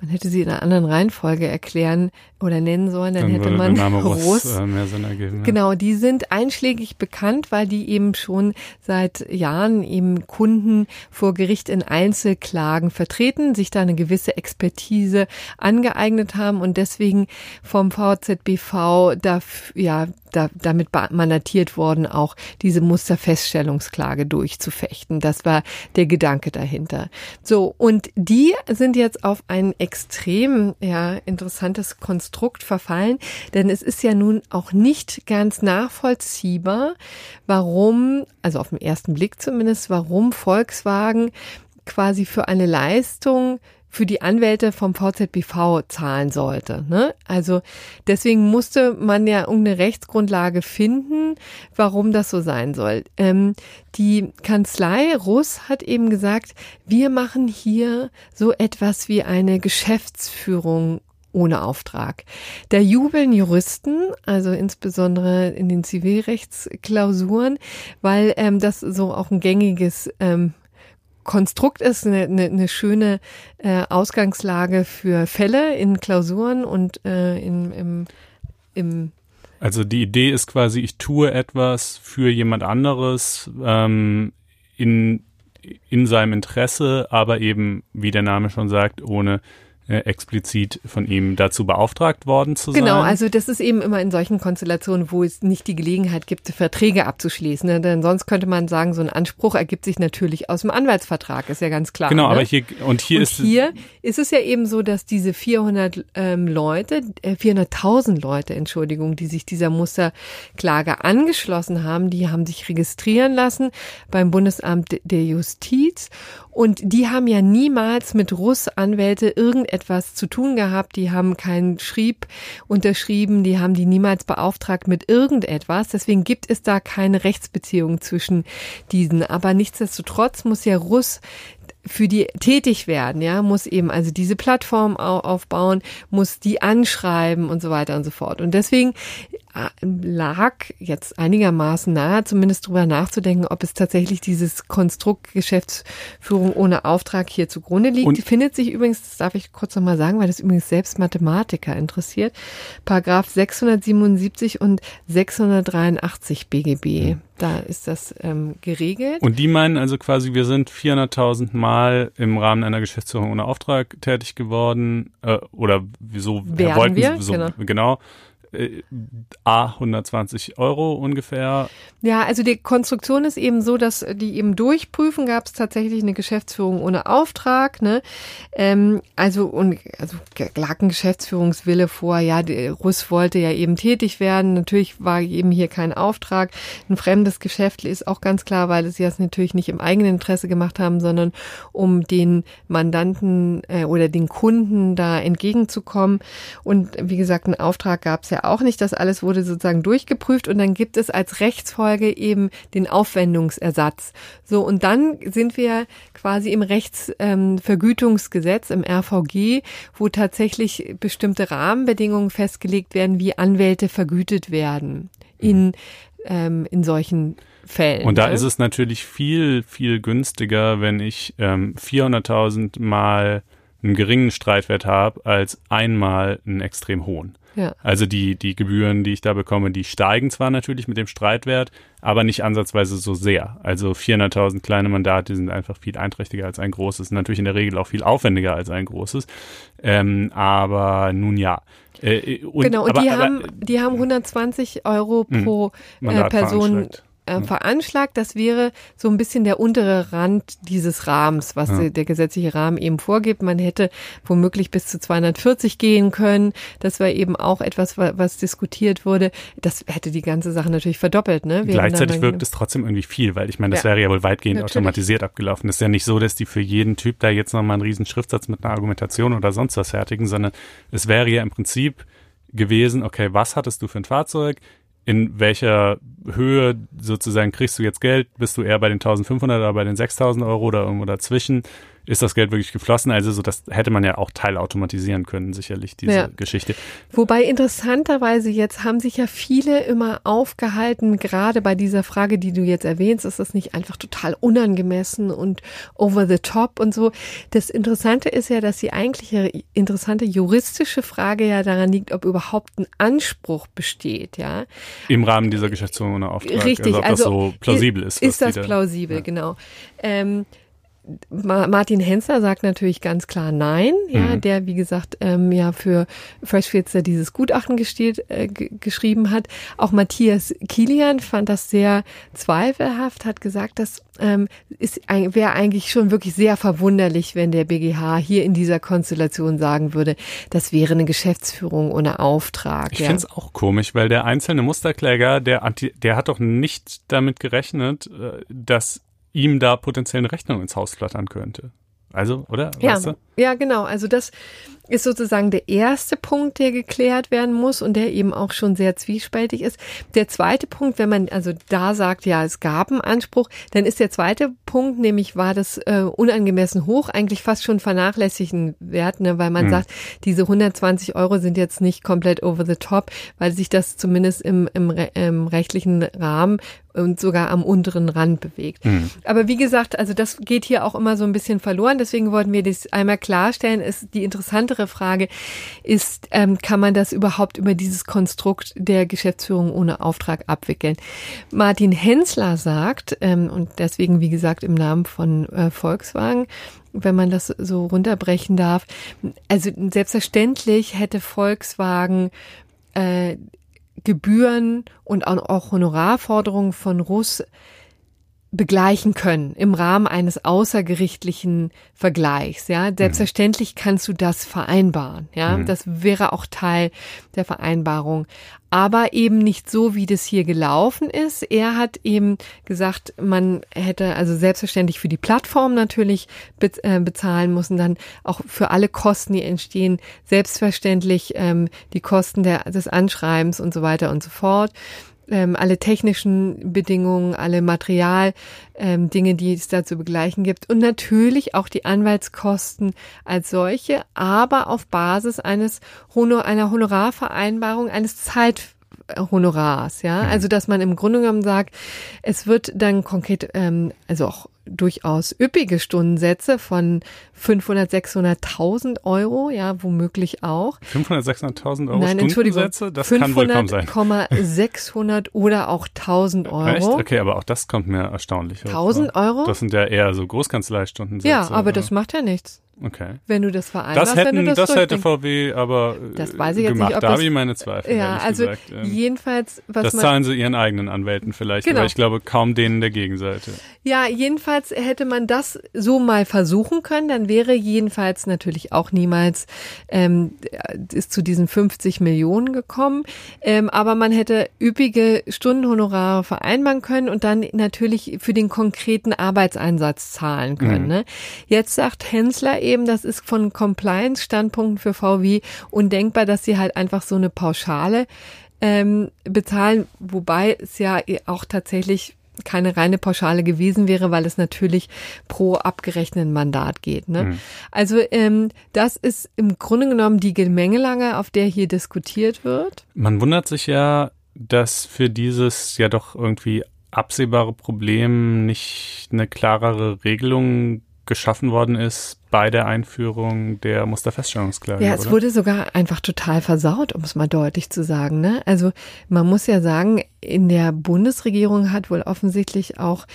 Man hätte sie in einer anderen Reihenfolge erklären oder nennen sollen, dann, dann hätte man Name Russ, äh, mehr Sinn ergeben. Ja. Genau, die sind einschlägig bekannt, weil die eben schon seit Jahren eben Kunden vor Gericht in Einzelklagen vertreten, sich da eine gewisse Expertise angeeignet haben und deswegen vom VZBV da, ja, da, damit mandatiert worden, auch diese Musterfeststellungsklage durchzufechten. Das war der Gedanke dahinter. So, und die sind jetzt auf ein extrem ja, interessantes Konstrukt verfallen, denn es ist ja nun auch nicht ganz nachvollziehbar, warum, also auf den ersten Blick zumindest, warum Volkswagen quasi für eine Leistung für die Anwälte vom VZBV zahlen sollte. Ne? Also deswegen musste man ja irgendeine Rechtsgrundlage finden, warum das so sein soll. Ähm, die Kanzlei Russ hat eben gesagt, wir machen hier so etwas wie eine Geschäftsführung ohne Auftrag. Da jubeln Juristen, also insbesondere in den Zivilrechtsklausuren, weil ähm, das so auch ein gängiges ähm, Konstrukt ist, eine, eine, eine schöne äh, Ausgangslage für Fälle in Klausuren und äh, in, im, im also die Idee ist quasi, ich tue etwas für jemand anderes ähm, in, in seinem Interesse, aber eben, wie der Name schon sagt, ohne äh, explizit von ihm dazu beauftragt worden zu sein. Genau, also das ist eben immer in solchen Konstellationen, wo es nicht die Gelegenheit gibt, Verträge abzuschließen. Ne? Denn sonst könnte man sagen, so ein Anspruch ergibt sich natürlich aus dem Anwaltsvertrag, ist ja ganz klar. Genau, ne? aber hier und hier und ist hier ist es ja eben so, dass diese 400 ähm, Leute, äh, 400.000 Leute, Entschuldigung, die sich dieser Musterklage angeschlossen haben, die haben sich registrieren lassen beim Bundesamt der Justiz und die haben ja niemals mit Russ-Anwälte irgendetwas zu tun gehabt. Die haben keinen Schrieb unterschrieben. Die haben die niemals beauftragt mit irgendetwas. Deswegen gibt es da keine Rechtsbeziehung zwischen diesen. Aber nichtsdestotrotz muss ja Russ für die tätig werden, ja, muss eben also diese Plattform aufbauen, muss die anschreiben und so weiter und so fort. Und deswegen lag jetzt einigermaßen nahe, zumindest drüber nachzudenken, ob es tatsächlich dieses Konstrukt Geschäftsführung ohne Auftrag hier zugrunde liegt. Und die findet sich übrigens, das darf ich kurz nochmal sagen, weil das übrigens selbst Mathematiker interessiert, Paragraph 677 und 683 BGB. Da ist das ähm, geregelt. Und die meinen also quasi, wir sind 400.000 Mal im Rahmen einer Geschäftsführung ohne Auftrag tätig geworden äh, oder wieso wollten wir? so genau. genau äh, A 120 Euro ungefähr. Ja, also die Konstruktion ist eben so, dass die eben durchprüfen, gab es tatsächlich eine Geschäftsführung ohne Auftrag. Ne? Ähm, also und also lag ein Geschäftsführungswille vor. Ja, der Russ wollte ja eben tätig werden. Natürlich war eben hier kein Auftrag. Ein fremdes Geschäft ist auch ganz klar, weil sie das natürlich nicht im eigenen Interesse gemacht haben, sondern um den Mandanten äh, oder den Kunden da entgegenzukommen. Und wie gesagt, einen Auftrag gab es ja auch nicht. Das alles wurde sozusagen durchgeprüft und dann gibt es als Rechtsfolge eben den Aufwendungsersatz. So, und dann sind wir quasi im Rechtsvergütungsgesetz, ähm, im RVG, wo tatsächlich bestimmte Rahmenbedingungen festgelegt werden, wie Anwälte vergütet werden in, ähm, in solchen Fällen. Und da ne? ist es natürlich viel, viel günstiger, wenn ich ähm, 400.000 mal einen geringen Streitwert habe, als einmal einen extrem hohen. Ja. Also die, die Gebühren, die ich da bekomme, die steigen zwar natürlich mit dem Streitwert, aber nicht ansatzweise so sehr. Also 400.000 kleine Mandate sind einfach viel einträchtiger als ein großes, natürlich in der Regel auch viel aufwendiger als ein großes. Ähm, aber nun ja. Äh, und, genau, und aber, die, aber, haben, die haben 120 Euro hm, pro äh, Person äh, veranschlagt. Das wäre so ein bisschen der untere Rand dieses Rahmens, was ja. der gesetzliche Rahmen eben vorgibt. Man hätte womöglich bis zu 240 gehen können. Das war eben auch etwas, was diskutiert wurde. Das hätte die ganze Sache natürlich verdoppelt. Ne? Gleichzeitig wirkt es trotzdem irgendwie viel, weil ich meine, das ja. wäre ja wohl weitgehend natürlich. automatisiert abgelaufen. Das ist ja nicht so, dass die für jeden Typ da jetzt nochmal einen riesen Schriftsatz mit einer Argumentation oder sonst was fertigen, sondern es wäre ja im Prinzip gewesen, okay, was hattest du für ein Fahrzeug? In welcher Höhe sozusagen kriegst du jetzt Geld? Bist du eher bei den 1500 oder bei den 6000 Euro oder irgendwo dazwischen? Ist das Geld wirklich geflossen? Also so, das hätte man ja auch teilautomatisieren können, sicherlich, diese ja. Geschichte. Wobei interessanterweise jetzt haben sich ja viele immer aufgehalten, gerade bei dieser Frage, die du jetzt erwähnst, ist das nicht einfach total unangemessen und over the top und so. Das Interessante ist ja, dass die eigentliche interessante juristische Frage ja daran liegt, ob überhaupt ein Anspruch besteht, ja. Im Rahmen dieser Geschäftsführung ohne Auftrag. Richtig, also ob also, das so plausibel ist. Ist das plausibel, ja. genau. Ähm, Martin Hensler sagt natürlich ganz klar nein, ja, mhm. der wie gesagt ähm, ja für Freshfields dieses Gutachten gesteht, äh, geschrieben hat. Auch Matthias Kilian fand das sehr zweifelhaft, hat gesagt, das ähm, ist wäre eigentlich schon wirklich sehr verwunderlich, wenn der BGH hier in dieser Konstellation sagen würde, das wäre eine Geschäftsführung ohne Auftrag. Ich ja. finde es auch komisch, weil der einzelne Musterkläger, der, der hat doch nicht damit gerechnet, äh, dass ihm da potenziell eine Rechnung ins Haus flattern könnte. Also, oder? Ja, weißt du? ja, genau. Also das ist sozusagen der erste Punkt, der geklärt werden muss und der eben auch schon sehr zwiespältig ist. Der zweite Punkt, wenn man also da sagt, ja, es gab einen Anspruch, dann ist der zweite Punkt, nämlich war das äh, unangemessen hoch, eigentlich fast schon vernachlässigen Wert, ne, weil man hm. sagt, diese 120 Euro sind jetzt nicht komplett over the top, weil sich das zumindest im, im, im rechtlichen Rahmen und sogar am unteren Rand bewegt. Mhm. Aber wie gesagt, also das geht hier auch immer so ein bisschen verloren. Deswegen wollten wir das einmal klarstellen. Ist die interessantere Frage ist, ähm, kann man das überhaupt über dieses Konstrukt der Geschäftsführung ohne Auftrag abwickeln? Martin Hensler sagt, ähm, und deswegen wie gesagt im Namen von äh, Volkswagen, wenn man das so runterbrechen darf. Also selbstverständlich hätte Volkswagen äh, Gebühren und auch Honorarforderungen von Russ begleichen können im Rahmen eines außergerichtlichen Vergleichs. Ja, selbstverständlich kannst du das vereinbaren. Ja, mhm. das wäre auch Teil der Vereinbarung. Aber eben nicht so, wie das hier gelaufen ist. Er hat eben gesagt, man hätte also selbstverständlich für die Plattform natürlich äh, bezahlen müssen, dann auch für alle Kosten, die entstehen, selbstverständlich ähm, die Kosten der, des Anschreibens und so weiter und so fort ähm, alle technischen Bedingungen, alle Material, ähm, Dinge, die es da zu begleichen gibt und natürlich auch die Anwaltskosten als solche, aber auf Basis eines Honor, einer Honorarvereinbarung, eines Zeit Honorars, ja. Mhm. Also dass man im Grunde genommen sagt, es wird dann konkret, ähm, also auch durchaus üppige Stundensätze von 500, 600.000 Euro, ja, womöglich auch. 500, 600.000 Euro Nein, Stundensätze? Das 500, kann wohl kaum sein. 600 oder auch 1000 Euro. Echt? Okay, aber auch das kommt mir erstaunlich 1000 Euro? Das sind ja eher so Großkanzleistundensätze. Ja, aber oder? das macht ja nichts. Okay. Wenn du das vereinbarst, das hätten, wenn du das, das hätte VW aber das weiß ich jetzt gemacht. Nicht, ob da habe ich meine Zweifel. Ja, also gesagt. Ähm, jedenfalls, was das zahlen sie ihren eigenen Anwälten vielleicht, genau. aber ich glaube kaum denen der Gegenseite. Ja, jedenfalls hätte man das so mal versuchen können, dann wäre jedenfalls natürlich auch niemals ähm, ist zu diesen 50 Millionen gekommen, ähm, aber man hätte üppige Stundenhonorare vereinbaren können und dann natürlich für den konkreten Arbeitseinsatz zahlen können. Mhm. Ne? Jetzt sagt Hensler eben, das ist von Compliance-Standpunkten für VW undenkbar, dass sie halt einfach so eine Pauschale ähm, bezahlen, wobei es ja auch tatsächlich keine reine Pauschale gewesen wäre, weil es natürlich pro abgerechneten Mandat geht. Ne? Mhm. Also ähm, das ist im Grunde genommen die Gemengelange, auf der hier diskutiert wird. Man wundert sich ja, dass für dieses ja doch irgendwie absehbare Problem nicht eine klarere Regelung geschaffen worden ist, bei der Einführung der Musterfeststellungsklage. Ja, es oder? wurde sogar einfach total versaut, um es mal deutlich zu sagen. Ne? Also man muss ja sagen, in der Bundesregierung hat wohl offensichtlich auch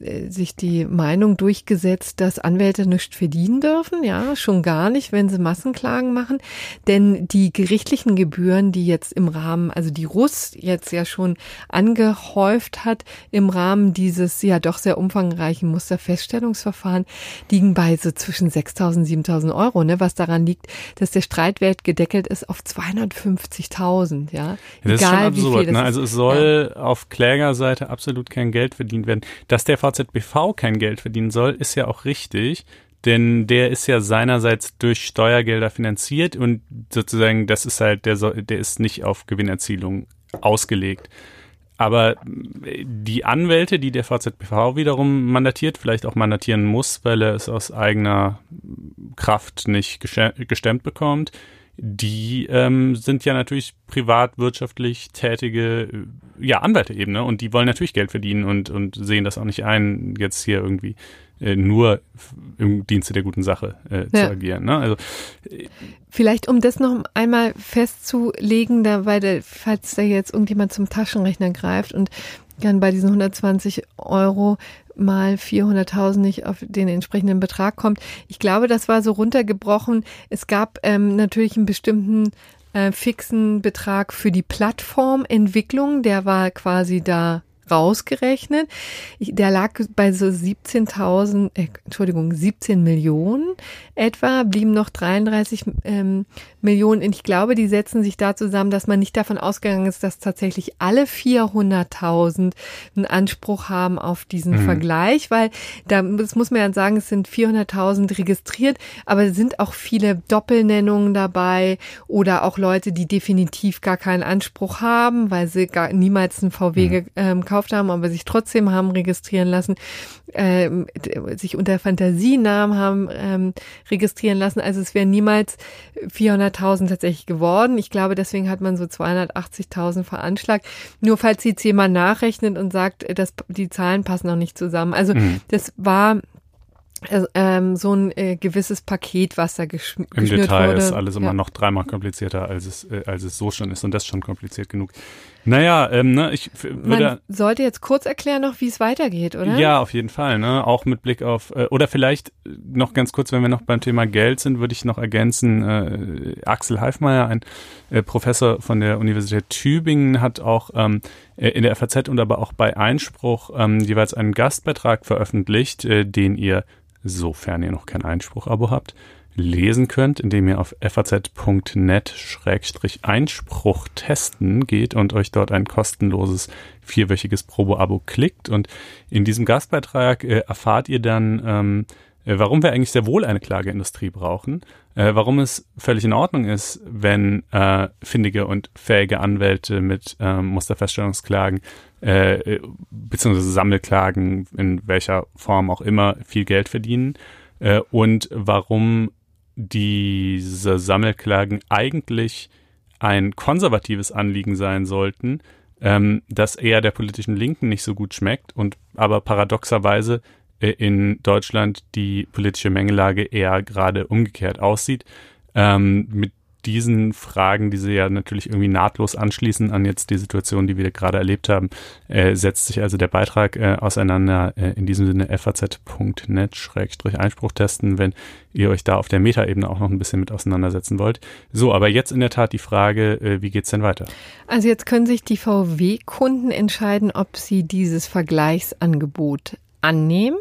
sich die Meinung durchgesetzt, dass Anwälte nicht verdienen dürfen, ja, schon gar nicht, wenn sie Massenklagen machen, denn die gerichtlichen Gebühren, die jetzt im Rahmen, also die Russ jetzt ja schon angehäuft hat im Rahmen dieses ja doch sehr umfangreichen Musterfeststellungsverfahren, liegen bei so zwischen 6.000 und 7.000 Euro, ne, was daran liegt, dass der Streitwert gedeckelt ist auf 250.000, ja. ja das Egal, ist schon absurd, ne? Also es soll ja. auf Klägerseite absolut kein Geld verdient werden. Dass der VZBV kein Geld verdienen soll, ist ja auch richtig, denn der ist ja seinerseits durch Steuergelder finanziert und sozusagen das ist halt der der ist nicht auf Gewinnerzielung ausgelegt. Aber die Anwälte, die der VZBV wiederum mandatiert, vielleicht auch mandatieren muss, weil er es aus eigener Kraft nicht gestemmt bekommt, die ähm, sind ja natürlich privatwirtschaftlich tätige äh, ja, Anwälte eben, ne? Und die wollen natürlich Geld verdienen und, und sehen das auch nicht ein, jetzt hier irgendwie äh, nur im Dienste der guten Sache äh, ja. zu agieren. Ne? Also äh, Vielleicht, um das noch einmal festzulegen, da, weil der, falls da jetzt irgendjemand zum Taschenrechner greift und dann bei diesen 120 Euro mal 400.000 nicht auf den entsprechenden Betrag kommt. Ich glaube, das war so runtergebrochen. Es gab ähm, natürlich einen bestimmten äh, fixen Betrag für die Plattformentwicklung, der war quasi da rausgerechnet. Der lag bei so 17.000, äh, Entschuldigung, 17 Millionen etwa, blieben noch 33 ähm, Millionen. Und ich glaube, die setzen sich da zusammen, dass man nicht davon ausgegangen ist, dass tatsächlich alle 400.000 einen Anspruch haben auf diesen mhm. Vergleich, weil da, das muss man ja sagen, es sind 400.000 registriert, aber es sind auch viele Doppelnennungen dabei oder auch Leute, die definitiv gar keinen Anspruch haben, weil sie gar niemals einen VW mhm. ähm, gekauft haben, aber sich trotzdem haben registrieren lassen, äh, sich unter Fantasienamen haben ähm, registrieren lassen. Also es wären niemals 400.000 tatsächlich geworden. Ich glaube, deswegen hat man so 280.000 veranschlagt. Nur falls jetzt jemand nachrechnet und sagt, dass die Zahlen passen noch nicht zusammen. Also mhm. das war äh, ähm, so ein äh, gewisses Paket, was da gesch Im geschnürt Detail wurde. ist alles immer ja. noch dreimal komplizierter, als es, äh, als es so schon ist und das schon kompliziert genug. Naja, ähm, ne, ich würde. Man sollte jetzt kurz erklären noch, wie es weitergeht, oder? Ja, auf jeden Fall, ne? Auch mit Blick auf, äh, oder vielleicht noch ganz kurz, wenn wir noch beim Thema Geld sind, würde ich noch ergänzen, äh, Axel Heifmeier, ein äh, Professor von der Universität Tübingen, hat auch ähm, äh, in der FAZ und aber auch bei Einspruch ähm, jeweils einen Gastbeitrag veröffentlicht, äh, den ihr, sofern ihr noch kein Einspruch-Abo habt, lesen könnt, indem ihr auf faz.net-einspruch testen geht und euch dort ein kostenloses vierwöchiges Probo-Abo klickt. Und in diesem Gastbeitrag äh, erfahrt ihr dann, ähm, äh, warum wir eigentlich sehr wohl eine Klageindustrie brauchen, äh, warum es völlig in Ordnung ist, wenn äh, findige und fähige Anwälte mit ähm, Musterfeststellungsklagen äh, beziehungsweise Sammelklagen in welcher Form auch immer viel Geld verdienen äh, und warum diese Sammelklagen eigentlich ein konservatives Anliegen sein sollten, ähm, das eher der politischen Linken nicht so gut schmeckt und aber paradoxerweise äh, in Deutschland die politische Mengelage eher gerade umgekehrt aussieht. Ähm, mit diesen Fragen, die sie ja natürlich irgendwie nahtlos anschließen an jetzt die Situation, die wir gerade erlebt haben, äh, setzt sich also der Beitrag äh, auseinander. Äh, in diesem Sinne faz.net-einspruch testen, wenn ihr euch da auf der Metaebene auch noch ein bisschen mit auseinandersetzen wollt. So, aber jetzt in der Tat die Frage, äh, wie geht's denn weiter? Also jetzt können sich die VW-Kunden entscheiden, ob sie dieses Vergleichsangebot annehmen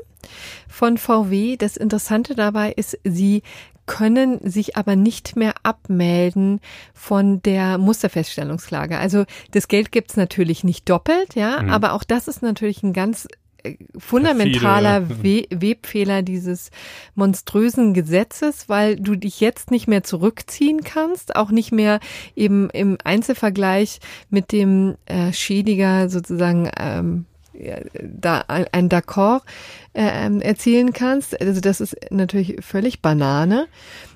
von VW. Das Interessante dabei ist, sie können sich aber nicht mehr abmelden von der Musterfeststellungsklage. Also das Geld gibt's natürlich nicht doppelt, ja, mhm. aber auch das ist natürlich ein ganz äh, fundamentaler We Webfehler dieses monströsen Gesetzes, weil du dich jetzt nicht mehr zurückziehen kannst, auch nicht mehr eben im Einzelvergleich mit dem äh, Schädiger sozusagen ähm, da ein D'accord äh, erzielen kannst. Also das ist natürlich völlig Banane.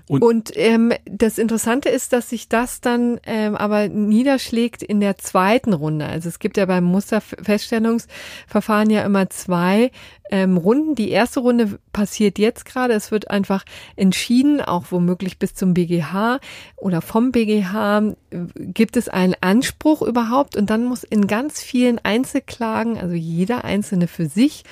Und, und ähm, das Interessante ist, dass sich das dann ähm, aber niederschlägt in der zweiten Runde. Also es gibt ja beim Musterfeststellungsverfahren ja immer zwei ähm, Runden. Die erste Runde passiert jetzt gerade. Es wird einfach entschieden, auch womöglich bis zum BGH oder vom BGH gibt es einen Anspruch überhaupt und dann muss in ganz vielen Einzelklagen, also jeder einzelne für sich,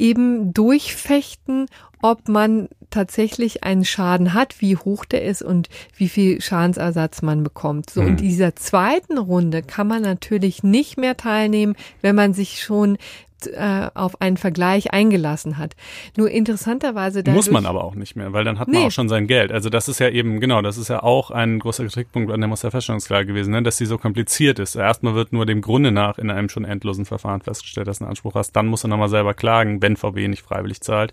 eben durchfechten, ob man tatsächlich einen Schaden hat, wie hoch der ist und wie viel Schadensersatz man bekommt. So, mhm. in dieser zweiten Runde kann man natürlich nicht mehr teilnehmen, wenn man sich schon äh, auf einen Vergleich eingelassen hat. Nur interessanterweise dadurch, muss man aber auch nicht mehr, weil dann hat man nee. auch schon sein Geld. Also das ist ja eben genau, das ist ja auch ein großer Kritikpunkt an der Musterfeststellungsklage gewesen, ne, dass sie so kompliziert ist. Erstmal wird nur dem Grunde nach in einem schon endlosen Verfahren festgestellt, dass du einen Anspruch hast. Dann musst du nochmal selber klagen, wenn VW nicht freiwillig zahlt.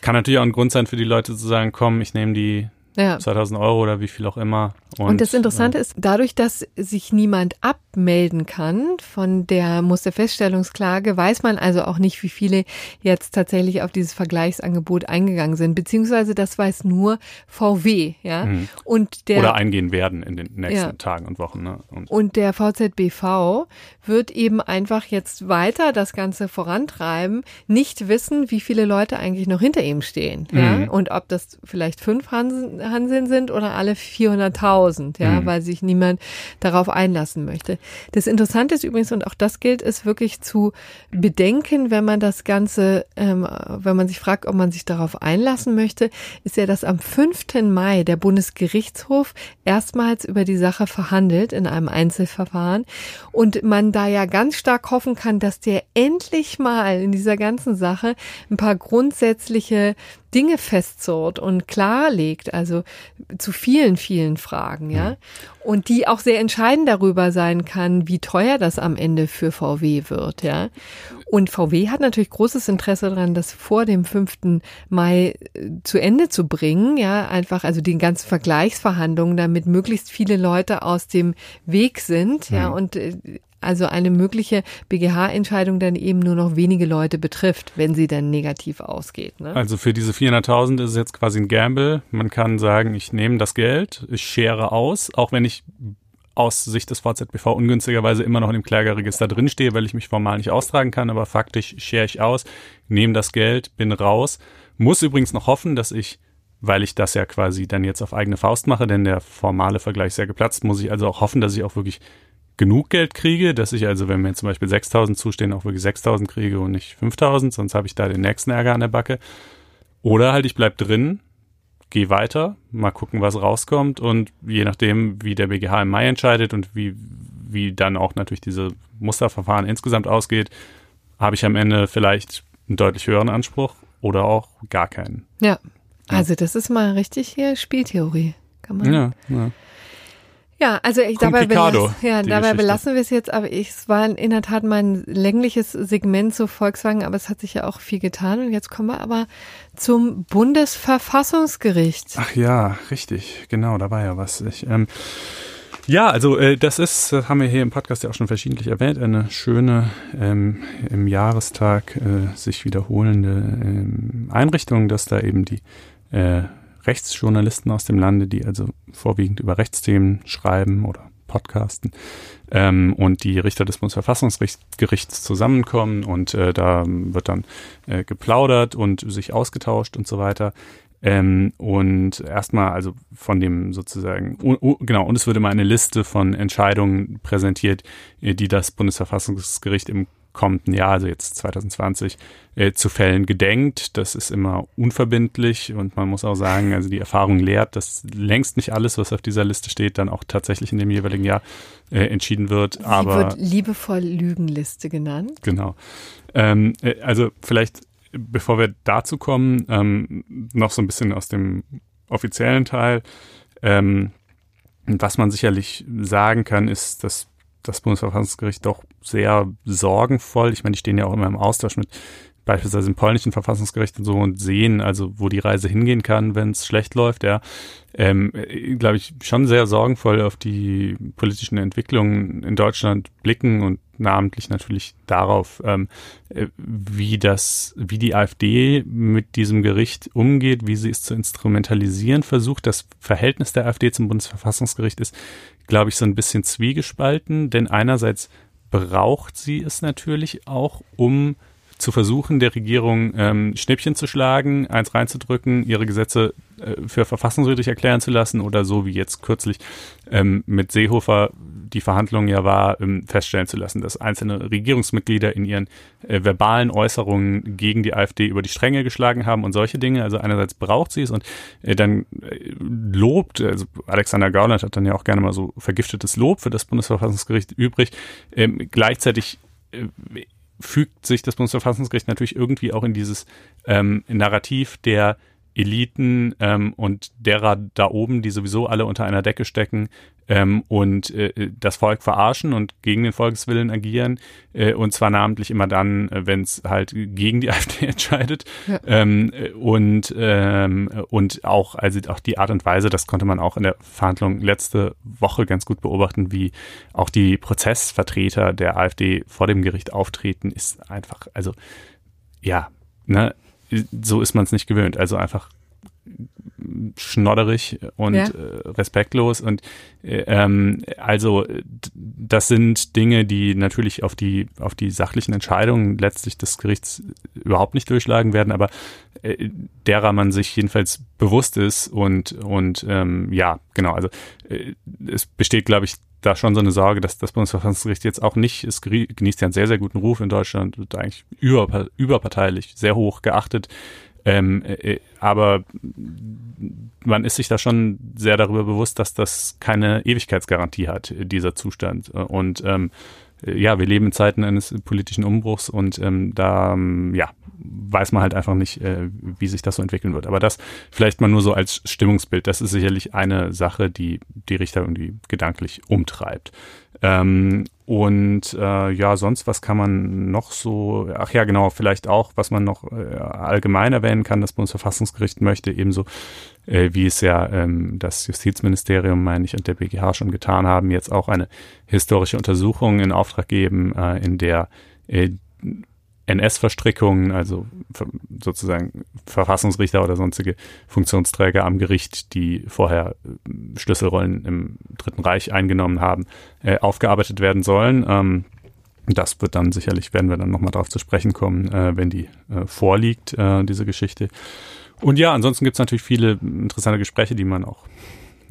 Kann natürlich auch ein Grund sein für die Leute zu sagen, komm, ich nehme die ja. 2000 Euro oder wie viel auch immer. Und, und das Interessante ja. ist, dadurch, dass sich niemand abmelden kann von der Musterfeststellungsklage, weiß man also auch nicht, wie viele jetzt tatsächlich auf dieses Vergleichsangebot eingegangen sind, beziehungsweise das weiß nur VW, ja. Mhm. Und der, oder eingehen werden in den nächsten ja. Tagen und Wochen. Ne? Und, und der VZBV wird eben einfach jetzt weiter das Ganze vorantreiben, nicht wissen, wie viele Leute eigentlich noch hinter ihm stehen, mhm. ja. Und ob das vielleicht fünf Hansen Hanseln sind oder alle 400.000, ja, mhm. weil sich niemand darauf einlassen möchte. Das Interessante ist übrigens, und auch das gilt es wirklich zu bedenken, wenn man das Ganze, ähm, wenn man sich fragt, ob man sich darauf einlassen möchte, ist ja, dass am 5. Mai der Bundesgerichtshof erstmals über die Sache verhandelt in einem Einzelverfahren und man da ja ganz stark hoffen kann, dass der endlich mal in dieser ganzen Sache ein paar grundsätzliche Dinge festzurrt und klarlegt, also zu vielen, vielen Fragen, ja. Und die auch sehr entscheidend darüber sein kann, wie teuer das am Ende für VW wird, ja. Und VW hat natürlich großes Interesse daran, das vor dem 5. Mai äh, zu Ende zu bringen, ja, einfach, also die ganzen Vergleichsverhandlungen, damit möglichst viele Leute aus dem Weg sind, ja, und äh, also eine mögliche BGH-Entscheidung dann eben nur noch wenige Leute betrifft, wenn sie dann negativ ausgeht. Ne? Also für diese 400.000 ist es jetzt quasi ein Gamble. Man kann sagen, ich nehme das Geld, ich schere aus, auch wenn ich aus Sicht des VZBV ungünstigerweise immer noch in dem Klageregister drinstehe, weil ich mich formal nicht austragen kann, aber faktisch schere ich aus, nehme das Geld, bin raus. Muss übrigens noch hoffen, dass ich weil ich das ja quasi dann jetzt auf eigene Faust mache, denn der formale Vergleich ist ja geplatzt, muss ich also auch hoffen, dass ich auch wirklich genug Geld kriege, dass ich also, wenn mir zum Beispiel 6000 zustehen, auch wirklich 6000 kriege und nicht 5000, sonst habe ich da den nächsten Ärger an der Backe. Oder halt, ich bleib drin, gehe weiter, mal gucken, was rauskommt und je nachdem, wie der BGH im Mai entscheidet und wie, wie dann auch natürlich diese Musterverfahren insgesamt ausgeht, habe ich am Ende vielleicht einen deutlich höheren Anspruch oder auch gar keinen. Ja, also das ist mal richtig hier Spieltheorie. Kann man. Ja, ja. Ja, also ich, dabei, belass, ja, dabei belassen wir es jetzt, aber ich, es war in der Tat mein längliches Segment zu Volkswagen, aber es hat sich ja auch viel getan und jetzt kommen wir aber zum Bundesverfassungsgericht. Ach ja, richtig, genau, da war ja was. Ich, ähm, ja, also äh, das ist, das haben wir hier im Podcast ja auch schon verschiedentlich erwähnt, eine schöne ähm, im Jahrestag äh, sich wiederholende ähm, Einrichtung, dass da eben die äh, Rechtsjournalisten aus dem Lande, die also vorwiegend über Rechtsthemen schreiben oder podcasten ähm, und die Richter des Bundesverfassungsgerichts zusammenkommen und äh, da wird dann äh, geplaudert und sich ausgetauscht und so weiter. Ähm, und erstmal also von dem sozusagen, uh, uh, genau, und es wird immer eine Liste von Entscheidungen präsentiert, äh, die das Bundesverfassungsgericht im kommenden Jahr, also jetzt 2020, äh, zu Fällen gedenkt. Das ist immer unverbindlich und man muss auch sagen, also die Erfahrung lehrt, dass längst nicht alles, was auf dieser Liste steht, dann auch tatsächlich in dem jeweiligen Jahr äh, entschieden wird. Sie aber wird liebevoll Lügenliste genannt. Genau. Ähm, äh, also vielleicht, bevor wir dazu kommen, ähm, noch so ein bisschen aus dem offiziellen Teil. Ähm, was man sicherlich sagen kann, ist, dass das Bundesverfassungsgericht doch sehr sorgenvoll, ich meine, die stehen ja auch immer im Austausch mit beispielsweise im polnischen Verfassungsgericht und so und sehen, also wo die Reise hingehen kann, wenn es schlecht läuft, ja, ähm, glaube ich, schon sehr sorgenvoll auf die politischen Entwicklungen in Deutschland blicken und namentlich natürlich darauf, ähm, äh, wie das, wie die AfD mit diesem Gericht umgeht, wie sie es zu instrumentalisieren versucht. Das Verhältnis der AfD zum Bundesverfassungsgericht ist, glaube ich, so ein bisschen zwiegespalten, denn einerseits braucht sie es natürlich auch, um zu versuchen, der Regierung ähm, Schnippchen zu schlagen, eins reinzudrücken, ihre Gesetze äh, für verfassungswidrig erklären zu lassen oder so wie jetzt kürzlich ähm, mit Seehofer die Verhandlungen ja war, ähm, feststellen zu lassen, dass einzelne Regierungsmitglieder in ihren äh, verbalen Äußerungen gegen die AfD über die Stränge geschlagen haben und solche Dinge. Also einerseits braucht sie es und äh, dann äh, lobt, also Alexander Gauland hat dann ja auch gerne mal so vergiftetes Lob für das Bundesverfassungsgericht übrig. Ähm, gleichzeitig äh, fügt sich das Bundesverfassungsgericht natürlich irgendwie auch in dieses ähm, Narrativ der Eliten ähm, und derer da oben, die sowieso alle unter einer Decke stecken ähm, und äh, das Volk verarschen und gegen den Volkswillen agieren äh, und zwar namentlich immer dann, äh, wenn es halt gegen die AfD entscheidet ja. ähm, und ähm, und auch also auch die Art und Weise, das konnte man auch in der Verhandlung letzte Woche ganz gut beobachten, wie auch die Prozessvertreter der AfD vor dem Gericht auftreten, ist einfach also ja ne so ist man es nicht gewöhnt. Also einfach schnodderig und ja. äh, respektlos und äh, ähm, also das sind Dinge, die natürlich auf die auf die sachlichen Entscheidungen letztlich des Gerichts überhaupt nicht durchschlagen werden, aber äh, derer man sich jedenfalls bewusst ist und und ähm, ja genau also äh, es besteht glaube ich da schon so eine Sorge, dass das Bundesverfassungsgericht jetzt auch nicht, es genießt ja einen sehr, sehr guten Ruf in Deutschland, wird eigentlich über, überparteilich sehr hoch geachtet. Ähm, äh, aber man ist sich da schon sehr darüber bewusst, dass das keine Ewigkeitsgarantie hat, dieser Zustand. Und ähm, ja, wir leben in Zeiten eines politischen Umbruchs und ähm, da ähm, ja, weiß man halt einfach nicht, äh, wie sich das so entwickeln wird. Aber das vielleicht mal nur so als Stimmungsbild. Das ist sicherlich eine Sache, die die Richter irgendwie gedanklich umtreibt. Ähm, und äh, ja, sonst, was kann man noch so, ach ja, genau, vielleicht auch, was man noch äh, allgemein erwähnen kann, das Bundesverfassungsgericht möchte ebenso, äh, wie es ja ähm, das Justizministerium, meine ich, und der BGH schon getan haben, jetzt auch eine historische Untersuchung in Auftrag geben, äh, in der äh, NS-Verstrickungen, also sozusagen Verfassungsrichter oder sonstige Funktionsträger am Gericht, die vorher äh, Schlüsselrollen im Dritten Reich eingenommen haben, äh, aufgearbeitet werden sollen. Ähm, das wird dann sicherlich, werden wir dann nochmal darauf zu sprechen kommen, äh, wenn die äh, vorliegt, äh, diese Geschichte. Und ja, ansonsten gibt es natürlich viele interessante Gespräche, die man auch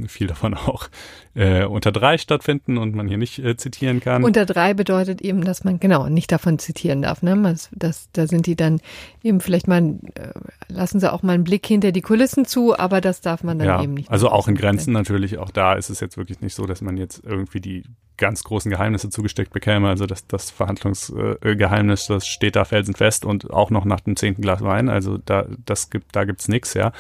viel davon auch äh, unter drei stattfinden und man hier nicht äh, zitieren kann. Unter drei bedeutet eben, dass man genau nicht davon zitieren darf. Ne? Das, das, da sind die dann eben vielleicht mal, äh, lassen sie auch mal einen Blick hinter die Kulissen zu, aber das darf man dann ja, eben nicht. Also auch in Grenzen natürlich, auch da ist es jetzt wirklich nicht so, dass man jetzt irgendwie die ganz großen Geheimnisse zugesteckt bekäme. Also das, das Verhandlungsgeheimnis, das steht da felsenfest und auch noch nach dem zehnten Glas Wein. Also da, das gibt, da gibt's nichts, ja.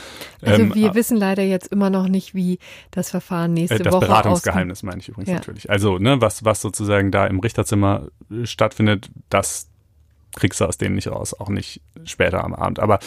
Also ähm, wir wissen leider jetzt immer noch nicht, wie das Verfahren nächste äh, das Woche Das Beratungsgeheimnis meine ich übrigens ja. natürlich. Also, ne, was, was sozusagen da im Richterzimmer stattfindet, das kriegst du aus denen nicht raus, auch nicht später am Abend. Aber,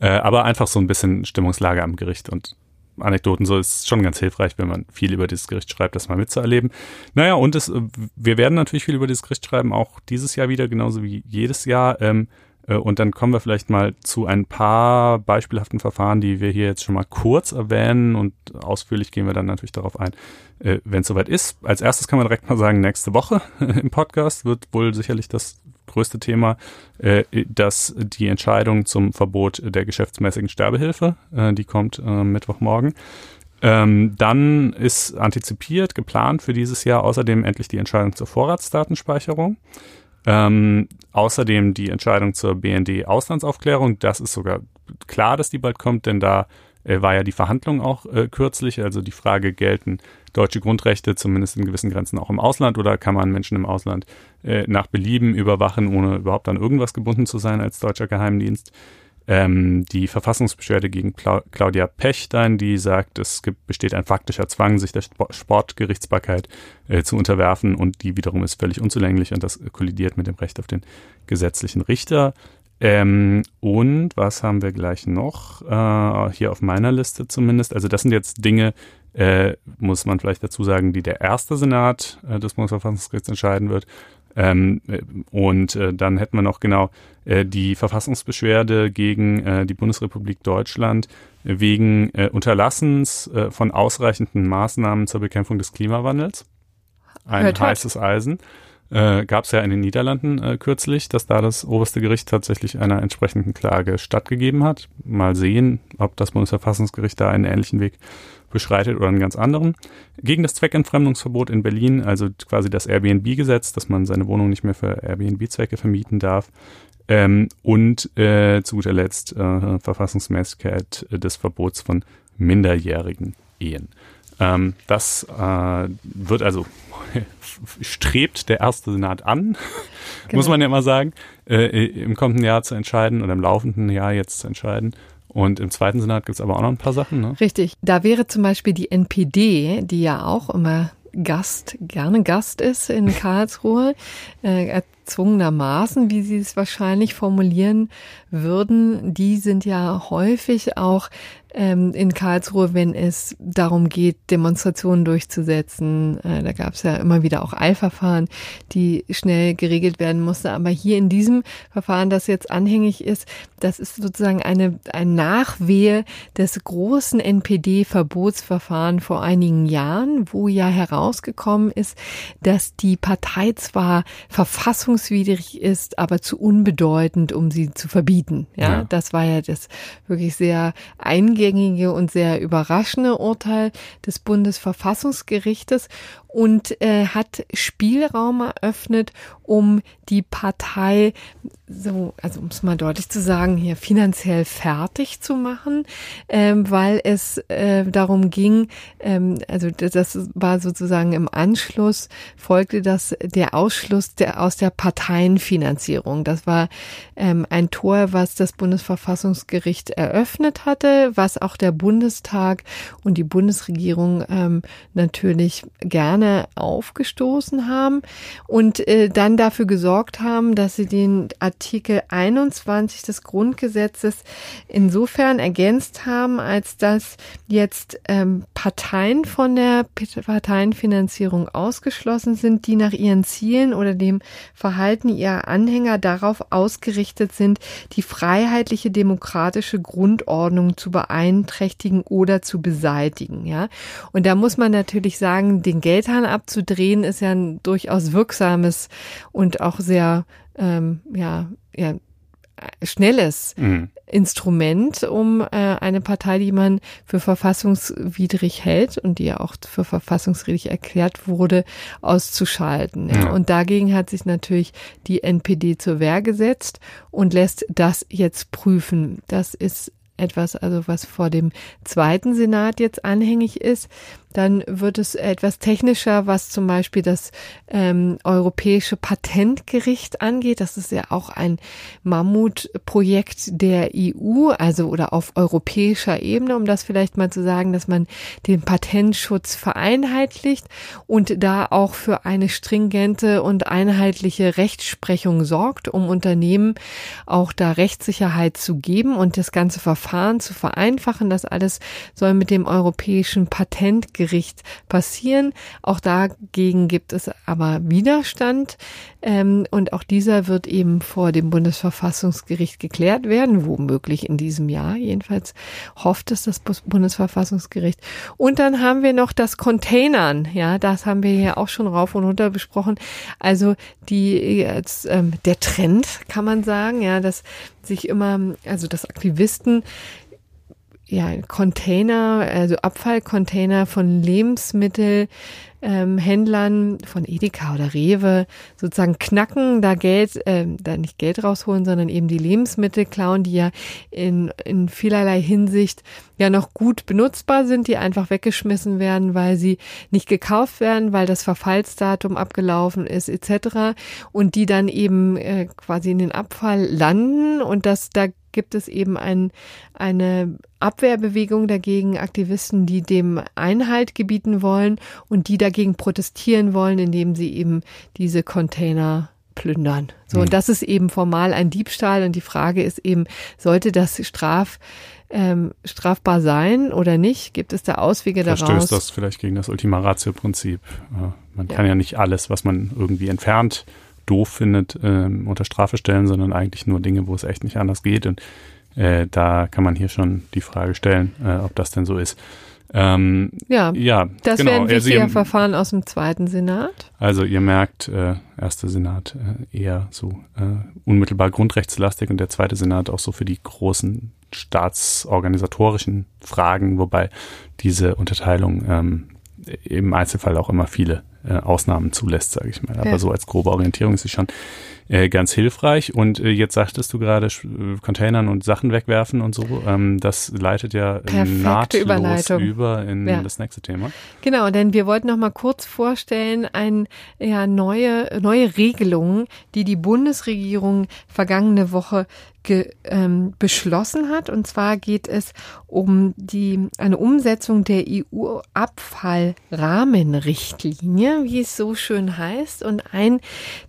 äh, aber einfach so ein bisschen Stimmungslage am Gericht und Anekdoten so ist schon ganz hilfreich, wenn man viel über dieses Gericht schreibt, das mal mitzuerleben. Naja, und es, wir werden natürlich viel über dieses Gericht schreiben, auch dieses Jahr wieder, genauso wie jedes Jahr. Ähm, äh, und dann kommen wir vielleicht mal zu ein paar beispielhaften Verfahren, die wir hier jetzt schon mal kurz erwähnen und ausführlich gehen wir dann natürlich darauf ein, äh, wenn es soweit ist. Als erstes kann man direkt mal sagen, nächste Woche im Podcast wird wohl sicherlich das größte Thema, äh, dass die Entscheidung zum Verbot der geschäftsmäßigen Sterbehilfe, äh, die kommt äh, Mittwochmorgen. Ähm, dann ist antizipiert, geplant für dieses Jahr außerdem endlich die Entscheidung zur Vorratsdatenspeicherung. Ähm, außerdem die Entscheidung zur BND-Auslandsaufklärung. Das ist sogar klar, dass die bald kommt, denn da äh, war ja die Verhandlung auch äh, kürzlich. Also die Frage, gelten deutsche Grundrechte zumindest in gewissen Grenzen auch im Ausland oder kann man Menschen im Ausland äh, nach Belieben überwachen, ohne überhaupt an irgendwas gebunden zu sein als deutscher Geheimdienst? Ähm, die Verfassungsbeschwerde gegen Claudia Pechstein, die sagt, es gibt, besteht ein faktischer Zwang, sich der Sportgerichtsbarkeit äh, zu unterwerfen und die wiederum ist völlig unzulänglich und das kollidiert mit dem Recht auf den gesetzlichen Richter. Ähm, und was haben wir gleich noch? Äh, hier auf meiner Liste zumindest. Also das sind jetzt Dinge, äh, muss man vielleicht dazu sagen, die der erste Senat äh, des Bundesverfassungsgerichts entscheiden wird. Ähm, äh, und äh, dann hätten wir noch genau äh, die Verfassungsbeschwerde gegen äh, die Bundesrepublik Deutschland wegen äh, Unterlassens äh, von ausreichenden Maßnahmen zur Bekämpfung des Klimawandels. Ein hört, heißes hört. Eisen. Äh, Gab es ja in den Niederlanden äh, kürzlich, dass da das oberste Gericht tatsächlich einer entsprechenden Klage stattgegeben hat. Mal sehen, ob das Bundesverfassungsgericht da einen ähnlichen Weg beschreitet oder einen ganz anderen. Gegen das Zweckentfremdungsverbot in Berlin, also quasi das Airbnb-Gesetz, dass man seine Wohnung nicht mehr für Airbnb-Zwecke vermieten darf. Ähm, und äh, zu guter Letzt äh, Verfassungsmäßigkeit des Verbots von minderjährigen Ehen. Ähm, das äh, wird also strebt der erste Senat an, genau. muss man ja immer sagen, äh, im kommenden Jahr zu entscheiden oder im laufenden Jahr jetzt zu entscheiden. Und im zweiten Senat gibt es aber auch noch ein paar Sachen. Ne? Richtig. Da wäre zum Beispiel die NPD, die ja auch immer Gast, gerne Gast ist in Karlsruhe, äh, erzwungenermaßen, wie Sie es wahrscheinlich formulieren würden. Die sind ja häufig auch ähm, in Karlsruhe, wenn es darum geht, Demonstrationen durchzusetzen. Äh, da gab es ja immer wieder auch Eilverfahren, die schnell geregelt werden mussten. Aber hier in diesem Verfahren, das jetzt anhängig ist, das ist sozusagen eine ein Nachwehe des großen NPD-Verbotsverfahren vor einigen Jahren, wo ja herausgekommen ist, dass die Partei zwar verfassungswidrig ist, aber zu unbedeutend, um sie zu verbieten. Ja, ja. das war ja das wirklich sehr eingehende eingängige und sehr überraschende Urteil des Bundesverfassungsgerichtes und äh, hat Spielraum eröffnet, um die Partei so, also um es mal deutlich zu sagen, hier finanziell fertig zu machen, ähm, weil es äh, darum ging, ähm, also das war sozusagen im Anschluss, folgte das der Ausschluss der, aus der Parteienfinanzierung. Das war ähm, ein Tor, was das Bundesverfassungsgericht eröffnet hatte, was auch der Bundestag und die Bundesregierung ähm, natürlich gerne Fahne aufgestoßen haben und äh, dann dafür gesorgt haben, dass sie den Artikel 21 des Grundgesetzes insofern ergänzt haben, als dass jetzt ähm, Parteien von der Parteienfinanzierung ausgeschlossen sind, die nach ihren Zielen oder dem Verhalten ihrer Anhänger darauf ausgerichtet sind, die freiheitliche demokratische Grundordnung zu beeinträchtigen oder zu beseitigen. Ja, und da muss man natürlich sagen, den Geldhahn Zahn abzudrehen ist ja ein durchaus wirksames und auch sehr ähm, ja, ja schnelles mhm. Instrument, um äh, eine Partei, die man für verfassungswidrig hält und die ja auch für verfassungswidrig erklärt wurde, auszuschalten. Ja. Ja. Und dagegen hat sich natürlich die NPD zur Wehr gesetzt und lässt das jetzt prüfen. Das ist etwas, also was vor dem zweiten Senat jetzt anhängig ist. Dann wird es etwas technischer, was zum Beispiel das ähm, Europäische Patentgericht angeht. Das ist ja auch ein Mammutprojekt der EU, also oder auf europäischer Ebene, um das vielleicht mal zu sagen, dass man den Patentschutz vereinheitlicht und da auch für eine stringente und einheitliche Rechtsprechung sorgt, um Unternehmen auch da Rechtssicherheit zu geben und das ganze Verfahren zu vereinfachen. Das alles soll mit dem Europäischen Patentgericht Gericht passieren. Auch dagegen gibt es aber Widerstand. Ähm, und auch dieser wird eben vor dem Bundesverfassungsgericht geklärt werden, womöglich in diesem Jahr. Jedenfalls hofft es das Bundesverfassungsgericht. Und dann haben wir noch das Containern. Ja, das haben wir ja auch schon rauf und runter besprochen. Also die, jetzt, ähm, der Trend kann man sagen, ja, dass sich immer, also dass Aktivisten ja, Container, also Abfallcontainer von Lebensmittel, ähm, von Edeka oder Rewe sozusagen knacken, da Geld, äh, da nicht Geld rausholen, sondern eben die Lebensmittel klauen, die ja in, in vielerlei Hinsicht ja noch gut benutzbar sind, die einfach weggeschmissen werden, weil sie nicht gekauft werden, weil das Verfallsdatum abgelaufen ist etc. und die dann eben äh, quasi in den Abfall landen und das da gibt es eben ein, eine Abwehrbewegung dagegen, Aktivisten, die dem Einhalt gebieten wollen und die dagegen protestieren wollen, indem sie eben diese Container plündern. So, und hm. das ist eben formal ein Diebstahl und die Frage ist eben, sollte das straf ähm, strafbar sein oder nicht? Gibt es da Auswege Verstößt daraus? das vielleicht gegen das Ultima Ratio-Prinzip? Man ja. kann ja nicht alles, was man irgendwie entfernt doof findet, ähm, unter Strafe stellen, sondern eigentlich nur Dinge, wo es echt nicht anders geht. Und äh, da kann man hier schon die Frage stellen, äh, ob das denn so ist. Ähm, ja, ja, das genau. wäre ein wichtiger also, Verfahren aus dem zweiten Senat. Also ihr merkt, äh, erster Senat äh, eher so äh, unmittelbar grundrechtslastig und der zweite Senat auch so für die großen staatsorganisatorischen Fragen, wobei diese Unterteilung ähm, im Einzelfall auch immer viele äh, Ausnahmen zulässt, sage ich mal. Aber ja. so als grobe Orientierung ist sie schon äh, ganz hilfreich. Und äh, jetzt sagtest du gerade äh, Containern und Sachen wegwerfen und so. Ähm, das leitet ja nahtlos über in ja. das nächste Thema. Genau, denn wir wollten noch mal kurz vorstellen, ein, ja, neue, neue Regelungen, die die Bundesregierung vergangene Woche ge, ähm, beschlossen hat. Und zwar geht es um die, eine Umsetzung der EU-Abfallrahmenrichtlinie, wie es so schön heißt. Und ein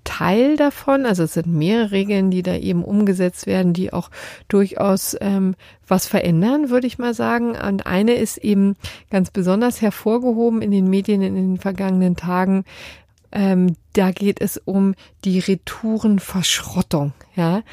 Teil davon, also es sind mehrere Regeln, die da eben umgesetzt werden, die auch durchaus ähm, was verändern, würde ich mal sagen. Und eine ist eben ganz besonders hervorgehoben in den Medien in den vergangenen Tagen, ähm, da geht es um die Retourenverschrottung. Ja,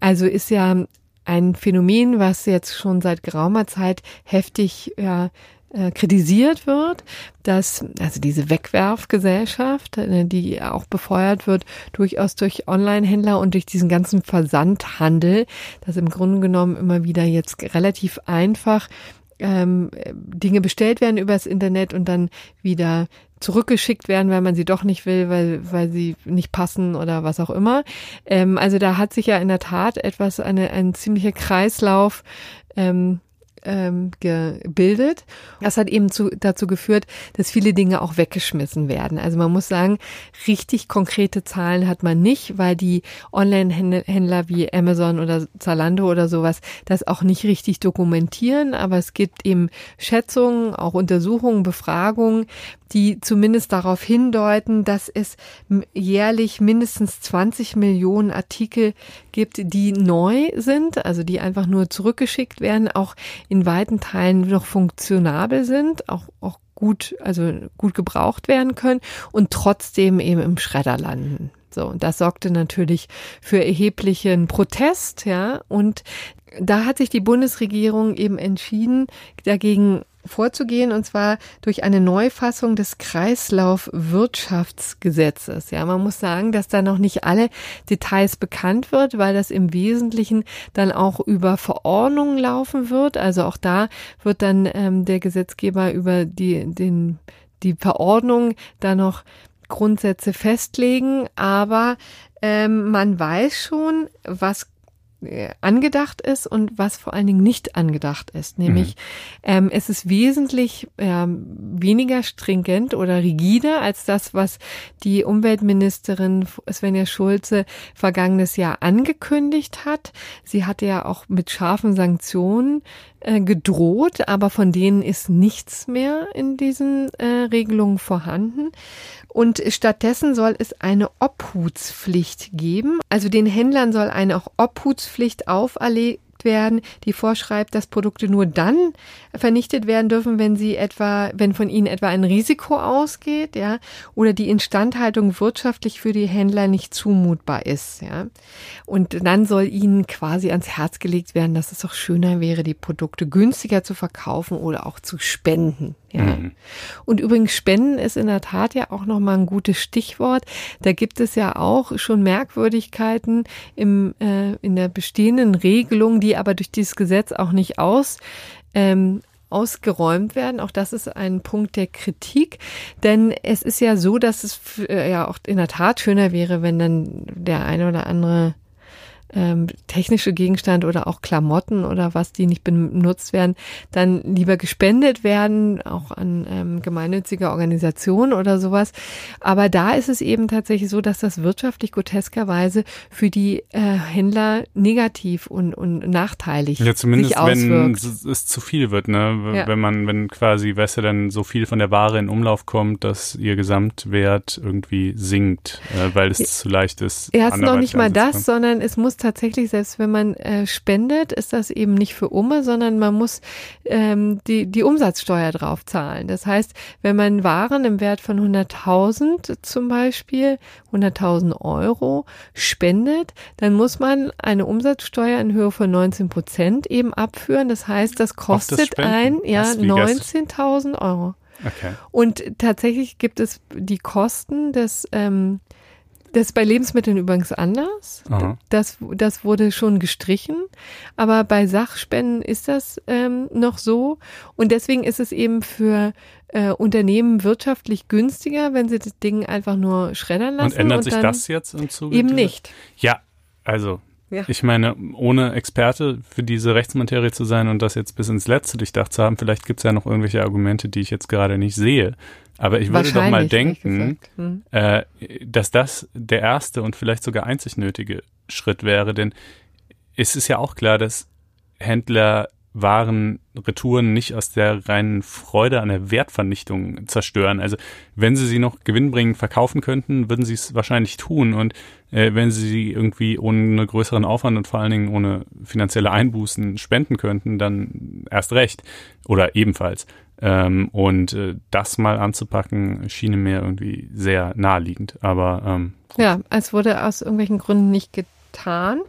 also ist ja ein Phänomen, was jetzt schon seit geraumer Zeit heftig ja, äh, kritisiert wird, dass also diese Wegwerfgesellschaft, äh, die auch befeuert wird, durchaus durch Online-Händler und durch diesen ganzen Versandhandel, dass im Grunde genommen immer wieder jetzt relativ einfach ähm, Dinge bestellt werden übers Internet und dann wieder zurückgeschickt werden, weil man sie doch nicht will, weil, weil sie nicht passen oder was auch immer. Ähm, also da hat sich ja in der Tat etwas, eine, ein ziemlicher Kreislauf ähm, ähm, gebildet. Das hat eben zu, dazu geführt, dass viele Dinge auch weggeschmissen werden. Also man muss sagen, richtig konkrete Zahlen hat man nicht, weil die Online-Händler wie Amazon oder Zalando oder sowas das auch nicht richtig dokumentieren. Aber es gibt eben Schätzungen, auch Untersuchungen, Befragungen, die zumindest darauf hindeuten, dass es jährlich mindestens 20 Millionen Artikel gibt, die neu sind, also die einfach nur zurückgeschickt werden, auch in weiten Teilen noch funktionabel sind, auch, auch gut, also gut gebraucht werden können und trotzdem eben im Schredder landen. So, und das sorgte natürlich für erheblichen Protest, ja, und da hat sich die Bundesregierung eben entschieden, dagegen vorzugehen und zwar durch eine Neufassung des Kreislaufwirtschaftsgesetzes. Ja, man muss sagen, dass da noch nicht alle Details bekannt wird, weil das im Wesentlichen dann auch über Verordnungen laufen wird. Also auch da wird dann ähm, der Gesetzgeber über die, den, die Verordnung da noch Grundsätze festlegen, aber ähm, man weiß schon, was angedacht ist und was vor allen Dingen nicht angedacht ist. Nämlich mhm. ähm, es ist wesentlich ähm, weniger stringent oder rigide als das, was die Umweltministerin Svenja Schulze vergangenes Jahr angekündigt hat. Sie hatte ja auch mit scharfen Sanktionen äh, gedroht, aber von denen ist nichts mehr in diesen äh, Regelungen vorhanden. Und stattdessen soll es eine Obhutspflicht geben. Also den Händlern soll eine auch Obhutspflicht auferlegt werden, die vorschreibt, dass Produkte nur dann vernichtet werden dürfen, wenn sie etwa, wenn von ihnen etwa ein Risiko ausgeht, ja, oder die Instandhaltung wirtschaftlich für die Händler nicht zumutbar ist, ja. Und dann soll ihnen quasi ans Herz gelegt werden, dass es doch schöner wäre, die Produkte günstiger zu verkaufen oder auch zu spenden. Ja. Mhm. Und übrigens Spenden ist in der Tat ja auch nochmal ein gutes Stichwort. Da gibt es ja auch schon Merkwürdigkeiten im, äh, in der bestehenden Regelung, die aber durch dieses Gesetz auch nicht aus, ähm, ausgeräumt werden. Auch das ist ein Punkt der Kritik, denn es ist ja so, dass es äh, ja auch in der Tat schöner wäre, wenn dann der eine oder andere ähm, technische Gegenstand oder auch Klamotten oder was, die nicht benutzt werden, dann lieber gespendet werden, auch an ähm, gemeinnützige Organisationen oder sowas. Aber da ist es eben tatsächlich so, dass das wirtschaftlich groteskerweise für die äh, Händler negativ und, und nachteilig ja, zumindest sich auswirkt. wenn es zu viel wird, ne? Ja. Wenn man, wenn quasi, weißt du, dann so viel von der Ware in Umlauf kommt, dass ihr Gesamtwert irgendwie sinkt, äh, weil es ja. zu leicht ist. Er hat noch nicht mal das, sondern es muss tatsächlich, selbst wenn man äh, spendet, ist das eben nicht für Umme, sondern man muss ähm, die, die Umsatzsteuer drauf zahlen. Das heißt, wenn man Waren im Wert von 100.000 zum Beispiel, 100.000 Euro spendet, dann muss man eine Umsatzsteuer in Höhe von 19 Prozent eben abführen. Das heißt, das kostet das ein, ja, 19.000 Euro. Okay. Und tatsächlich gibt es die Kosten des ähm, das ist bei Lebensmitteln übrigens anders. Das, das wurde schon gestrichen. Aber bei Sachspenden ist das ähm, noch so. Und deswegen ist es eben für äh, Unternehmen wirtschaftlich günstiger, wenn sie das Ding einfach nur schreddern lassen. Und ändert und sich das jetzt im Zuge? Eben nicht. Ja, also ja. Ich meine, ohne Experte für diese Rechtsmaterie zu sein und das jetzt bis ins Letzte durchdacht zu haben, vielleicht gibt es ja noch irgendwelche Argumente, die ich jetzt gerade nicht sehe. Aber ich würde doch mal denken, hm. äh, dass das der erste und vielleicht sogar einzig nötige Schritt wäre, denn es ist ja auch klar, dass Händler waren Retouren nicht aus der reinen Freude an der Wertvernichtung zerstören. Also wenn sie sie noch gewinnbringend verkaufen könnten, würden sie es wahrscheinlich tun. Und äh, wenn sie sie irgendwie ohne größeren Aufwand und vor allen Dingen ohne finanzielle Einbußen spenden könnten, dann erst recht oder ebenfalls. Ähm, und äh, das mal anzupacken, schien mir irgendwie sehr naheliegend. Aber ähm, ja, es wurde aus irgendwelchen Gründen nicht getan.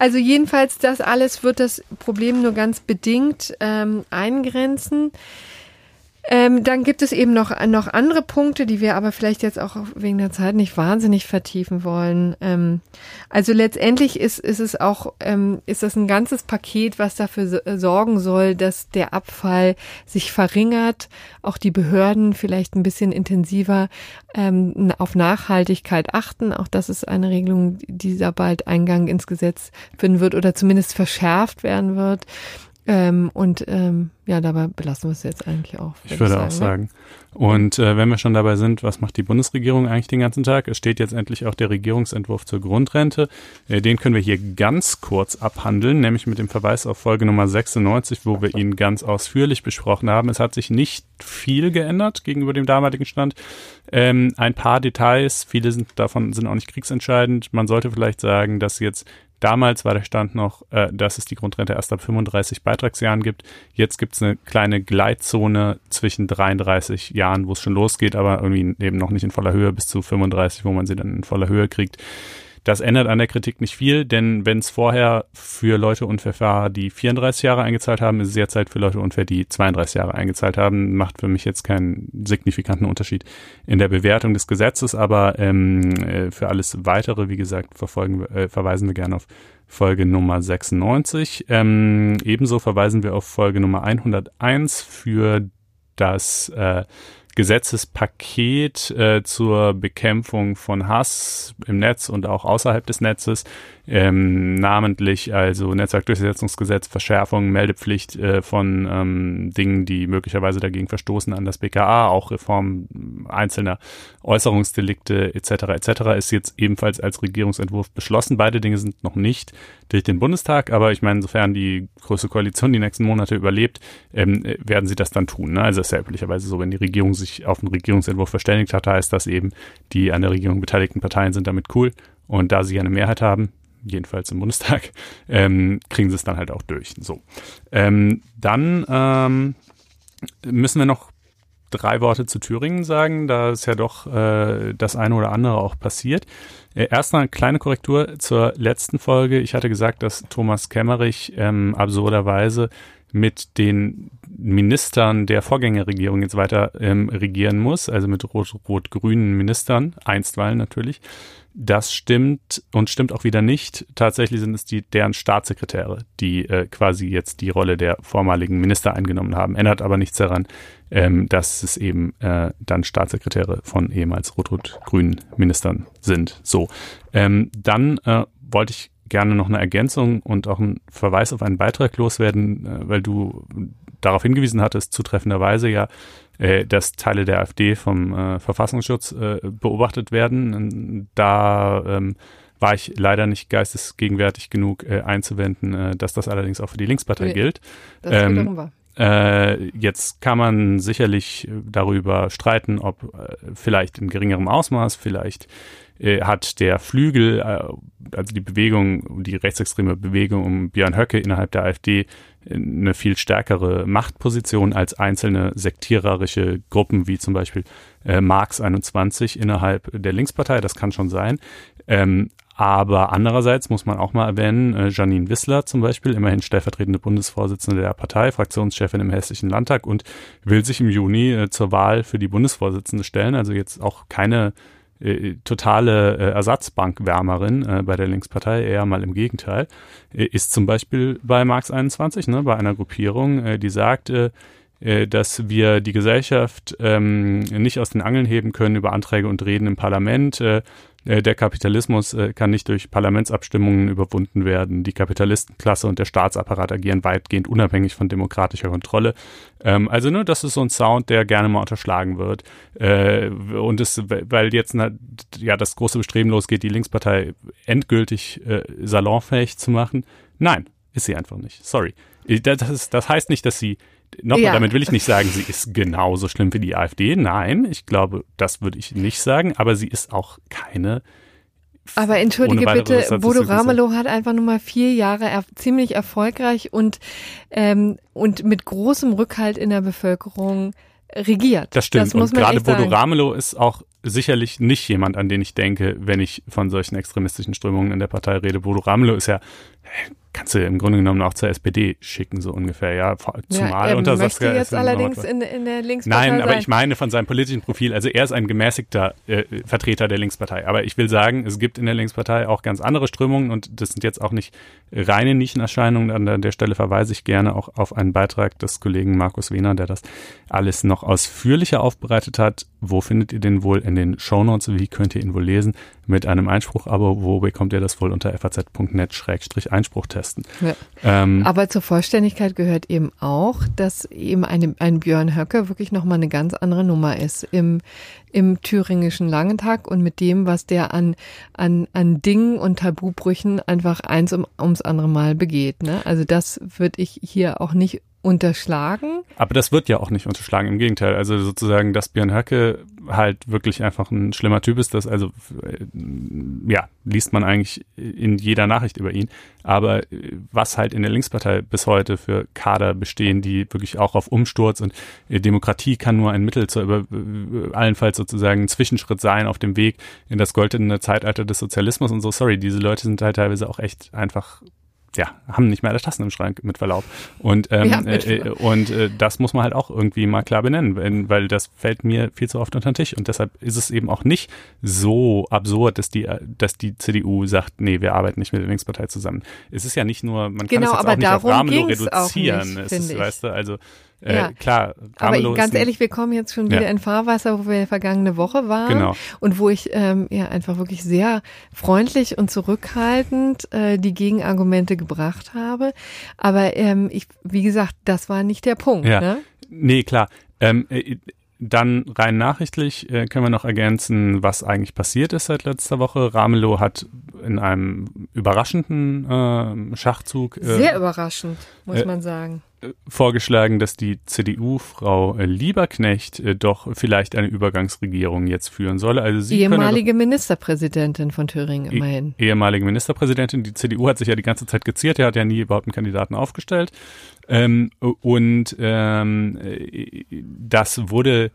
Also jedenfalls, das alles wird das Problem nur ganz bedingt ähm, eingrenzen. Ähm, dann gibt es eben noch, noch andere Punkte, die wir aber vielleicht jetzt auch wegen der Zeit nicht wahnsinnig vertiefen wollen. Ähm, also letztendlich ist, ist es auch, ähm, ist das ein ganzes Paket, was dafür sorgen soll, dass der Abfall sich verringert, auch die Behörden vielleicht ein bisschen intensiver ähm, auf Nachhaltigkeit achten. Auch das ist eine Regelung, die da bald Eingang ins Gesetz finden wird oder zumindest verschärft werden wird. Ähm, und ähm, ja, dabei belassen wir es jetzt eigentlich auch. Ich würde ich sagen, auch sagen. Ne? Und äh, wenn wir schon dabei sind, was macht die Bundesregierung eigentlich den ganzen Tag? Es steht jetzt endlich auch der Regierungsentwurf zur Grundrente. Äh, den können wir hier ganz kurz abhandeln, nämlich mit dem Verweis auf Folge Nummer 96, wo wir ihn ganz ausführlich besprochen haben. Es hat sich nicht viel geändert gegenüber dem damaligen Stand. Ähm, ein paar Details, viele sind davon sind auch nicht kriegsentscheidend. Man sollte vielleicht sagen, dass jetzt Damals war der Stand noch, äh, dass es die Grundrente erst ab 35 Beitragsjahren gibt. Jetzt gibt es eine kleine Gleitzone zwischen 33 Jahren, wo es schon losgeht, aber irgendwie eben noch nicht in voller Höhe bis zu 35, wo man sie dann in voller Höhe kriegt. Das ändert an der Kritik nicht viel, denn wenn es vorher für Leute unfair war, die 34 Jahre eingezahlt haben, ist es jetzt halt für Leute unfair, die 32 Jahre eingezahlt haben. Macht für mich jetzt keinen signifikanten Unterschied in der Bewertung des Gesetzes, aber ähm, äh, für alles weitere, wie gesagt, verfolgen, äh, verweisen wir gerne auf Folge Nummer 96. Ähm, ebenso verweisen wir auf Folge Nummer 101 für das äh, Gesetzespaket äh, zur Bekämpfung von Hass im Netz und auch außerhalb des Netzes ähm, namentlich also Netzwerkdurchsetzungsgesetz, Verschärfung, Meldepflicht äh, von ähm, Dingen, die möglicherweise dagegen verstoßen an das BKA, auch Reform einzelner Äußerungsdelikte etc. etc. ist jetzt ebenfalls als Regierungsentwurf beschlossen. Beide Dinge sind noch nicht durch den Bundestag, aber ich meine, insofern die große Koalition die nächsten Monate überlebt, ähm, werden sie das dann tun. Ne? Also es ist ja üblicherweise so, wenn die Regierung sich auf einen Regierungsentwurf verständigt hat, heißt das eben, die an der Regierung beteiligten Parteien sind damit cool. Und da sie eine Mehrheit haben, jedenfalls im Bundestag, ähm, kriegen sie es dann halt auch durch. So. Ähm, dann ähm, müssen wir noch drei Worte zu Thüringen sagen. Da ist ja doch äh, das eine oder andere auch passiert. Äh, erst eine kleine Korrektur zur letzten Folge. Ich hatte gesagt, dass Thomas Kemmerich ähm, absurderweise mit den Ministern der Vorgängerregierung jetzt weiter ähm, regieren muss, also mit rot-rot-grünen Ministern, einstweilen natürlich. Das stimmt und stimmt auch wieder nicht. Tatsächlich sind es die deren Staatssekretäre, die äh, quasi jetzt die Rolle der vormaligen Minister eingenommen haben. Ändert aber nichts daran, ähm, dass es eben äh, dann Staatssekretäre von ehemals rot-rot-grünen Ministern sind. So, ähm, dann äh, wollte ich gerne noch eine Ergänzung und auch einen Verweis auf einen Beitrag loswerden, äh, weil du darauf hingewiesen hattest, zutreffenderweise ja, äh, dass Teile der AfD vom äh, Verfassungsschutz äh, beobachtet werden. Da ähm, war ich leider nicht geistesgegenwärtig genug äh, einzuwenden, äh, dass das allerdings auch für die Linkspartei nee, gilt. Das ähm, war. Äh, jetzt kann man sicherlich darüber streiten, ob vielleicht in geringerem Ausmaß, vielleicht äh, hat der Flügel, äh, also die Bewegung, die rechtsextreme Bewegung um Björn Höcke innerhalb der AfD eine viel stärkere Machtposition als einzelne sektiererische Gruppen wie zum Beispiel äh, Marx 21 innerhalb der Linkspartei. Das kann schon sein. Ähm, aber andererseits muss man auch mal erwähnen, äh, Janine Wissler zum Beispiel, immerhin stellvertretende Bundesvorsitzende der Partei, Fraktionschefin im Hessischen Landtag und will sich im Juni äh, zur Wahl für die Bundesvorsitzende stellen. Also jetzt auch keine äh, totale äh, Ersatzbankwärmerin äh, bei der Linkspartei, eher mal im Gegenteil, äh, ist zum Beispiel bei Marx 21, ne, bei einer Gruppierung, äh, die sagt, äh, dass wir die Gesellschaft ähm, nicht aus den Angeln heben können über Anträge und Reden im Parlament. Äh, äh, der Kapitalismus äh, kann nicht durch Parlamentsabstimmungen überwunden werden. Die Kapitalistenklasse und der Staatsapparat agieren weitgehend unabhängig von demokratischer Kontrolle. Ähm, also ne, das ist so ein Sound, der gerne mal unterschlagen wird. Äh, und es, weil jetzt na, ja das große Bestreben losgeht, die Linkspartei endgültig äh, salonfähig zu machen. Nein, ist sie einfach nicht. Sorry. Das, ist, das heißt nicht, dass sie Nochmal, ja. damit will ich nicht sagen, sie ist genauso schlimm wie die AfD. Nein, ich glaube, das würde ich nicht sagen, aber sie ist auch keine. Aber entschuldige bitte, Bodo Ramelow hat einfach nur mal vier Jahre er ziemlich erfolgreich und, ähm, und mit großem Rückhalt in der Bevölkerung regiert. Das stimmt. Das und gerade Bodo Ramelow ist auch sicherlich nicht jemand, an den ich denke, wenn ich von solchen extremistischen Strömungen in der Partei rede. Bodo Ramelow ist ja kannst du im Grunde genommen auch zur SPD schicken, so ungefähr, ja. Zumal ja, unter Saskia jetzt allerdings in, in der Linkspartei Nein, aber sein. ich meine von seinem politischen Profil, also er ist ein gemäßigter äh, Vertreter der Linkspartei. Aber ich will sagen, es gibt in der Linkspartei auch ganz andere Strömungen und das sind jetzt auch nicht reine Nischenerscheinungen. An der Stelle verweise ich gerne auch auf einen Beitrag des Kollegen Markus Wehner, der das alles noch ausführlicher aufbereitet hat. Wo findet ihr den wohl in den Shownotes? Wie könnt ihr ihn wohl lesen? Mit einem Einspruch, aber wo bekommt ihr das wohl unter faz.net-einspruch testen? Ja. Ähm, aber zur Vollständigkeit gehört eben auch, dass eben eine, ein Björn Höcke wirklich nochmal eine ganz andere Nummer ist im, im thüringischen Langentag und mit dem, was der an, an, an Dingen und Tabubrüchen einfach eins um, ums andere Mal begeht. Ne? Also das würde ich hier auch nicht unterschlagen. Aber das wird ja auch nicht unterschlagen, im Gegenteil. Also sozusagen, dass Björn Höcke halt wirklich einfach ein schlimmer Typ ist, das also äh, ja, liest man eigentlich in jeder Nachricht über ihn. Aber äh, was halt in der Linkspartei bis heute für Kader bestehen, die wirklich auch auf Umsturz und äh, Demokratie kann nur ein Mittel zur über, allenfalls sozusagen ein Zwischenschritt sein auf dem Weg in das goldene Zeitalter des Sozialismus und so. Sorry, diese Leute sind halt teilweise auch echt einfach ja, haben nicht mehr alle Tassen im Schrank, mit Verlaub. Und, ähm, ja, äh, und äh, das muss man halt auch irgendwie mal klar benennen, wenn, weil das fällt mir viel zu oft unter den Tisch. Und deshalb ist es eben auch nicht so absurd, dass die, dass die CDU sagt, nee, wir arbeiten nicht mit der Linkspartei zusammen. Es ist ja nicht nur, man kann genau, es jetzt auch nicht auf Ramelow reduzieren. Nicht, es ist, weißt du, also äh, ja. klar, aber ganz ehrlich, wir kommen jetzt schon wieder ja. in Fahrwasser, wo wir vergangene Woche waren genau. und wo ich ähm, ja einfach wirklich sehr freundlich und zurückhaltend äh, die Gegenargumente gebracht habe. Aber ähm, ich, wie gesagt, das war nicht der Punkt. Ja. Ne? Nee, klar. Ähm, äh, dann rein nachrichtlich äh, können wir noch ergänzen, was eigentlich passiert ist seit letzter Woche. Ramelow hat in einem überraschenden äh, Schachzug. Sehr überraschend, muss äh, man sagen vorgeschlagen, dass die CDU Frau Lieberknecht äh, doch vielleicht eine Übergangsregierung jetzt führen solle. Also sie ehemalige Ministerpräsidentin von Thüringen immerhin. Eh, ehemalige Ministerpräsidentin. Die CDU hat sich ja die ganze Zeit geziert. Er hat ja nie überhaupt einen Kandidaten aufgestellt. Ähm, und ähm, äh, das wurde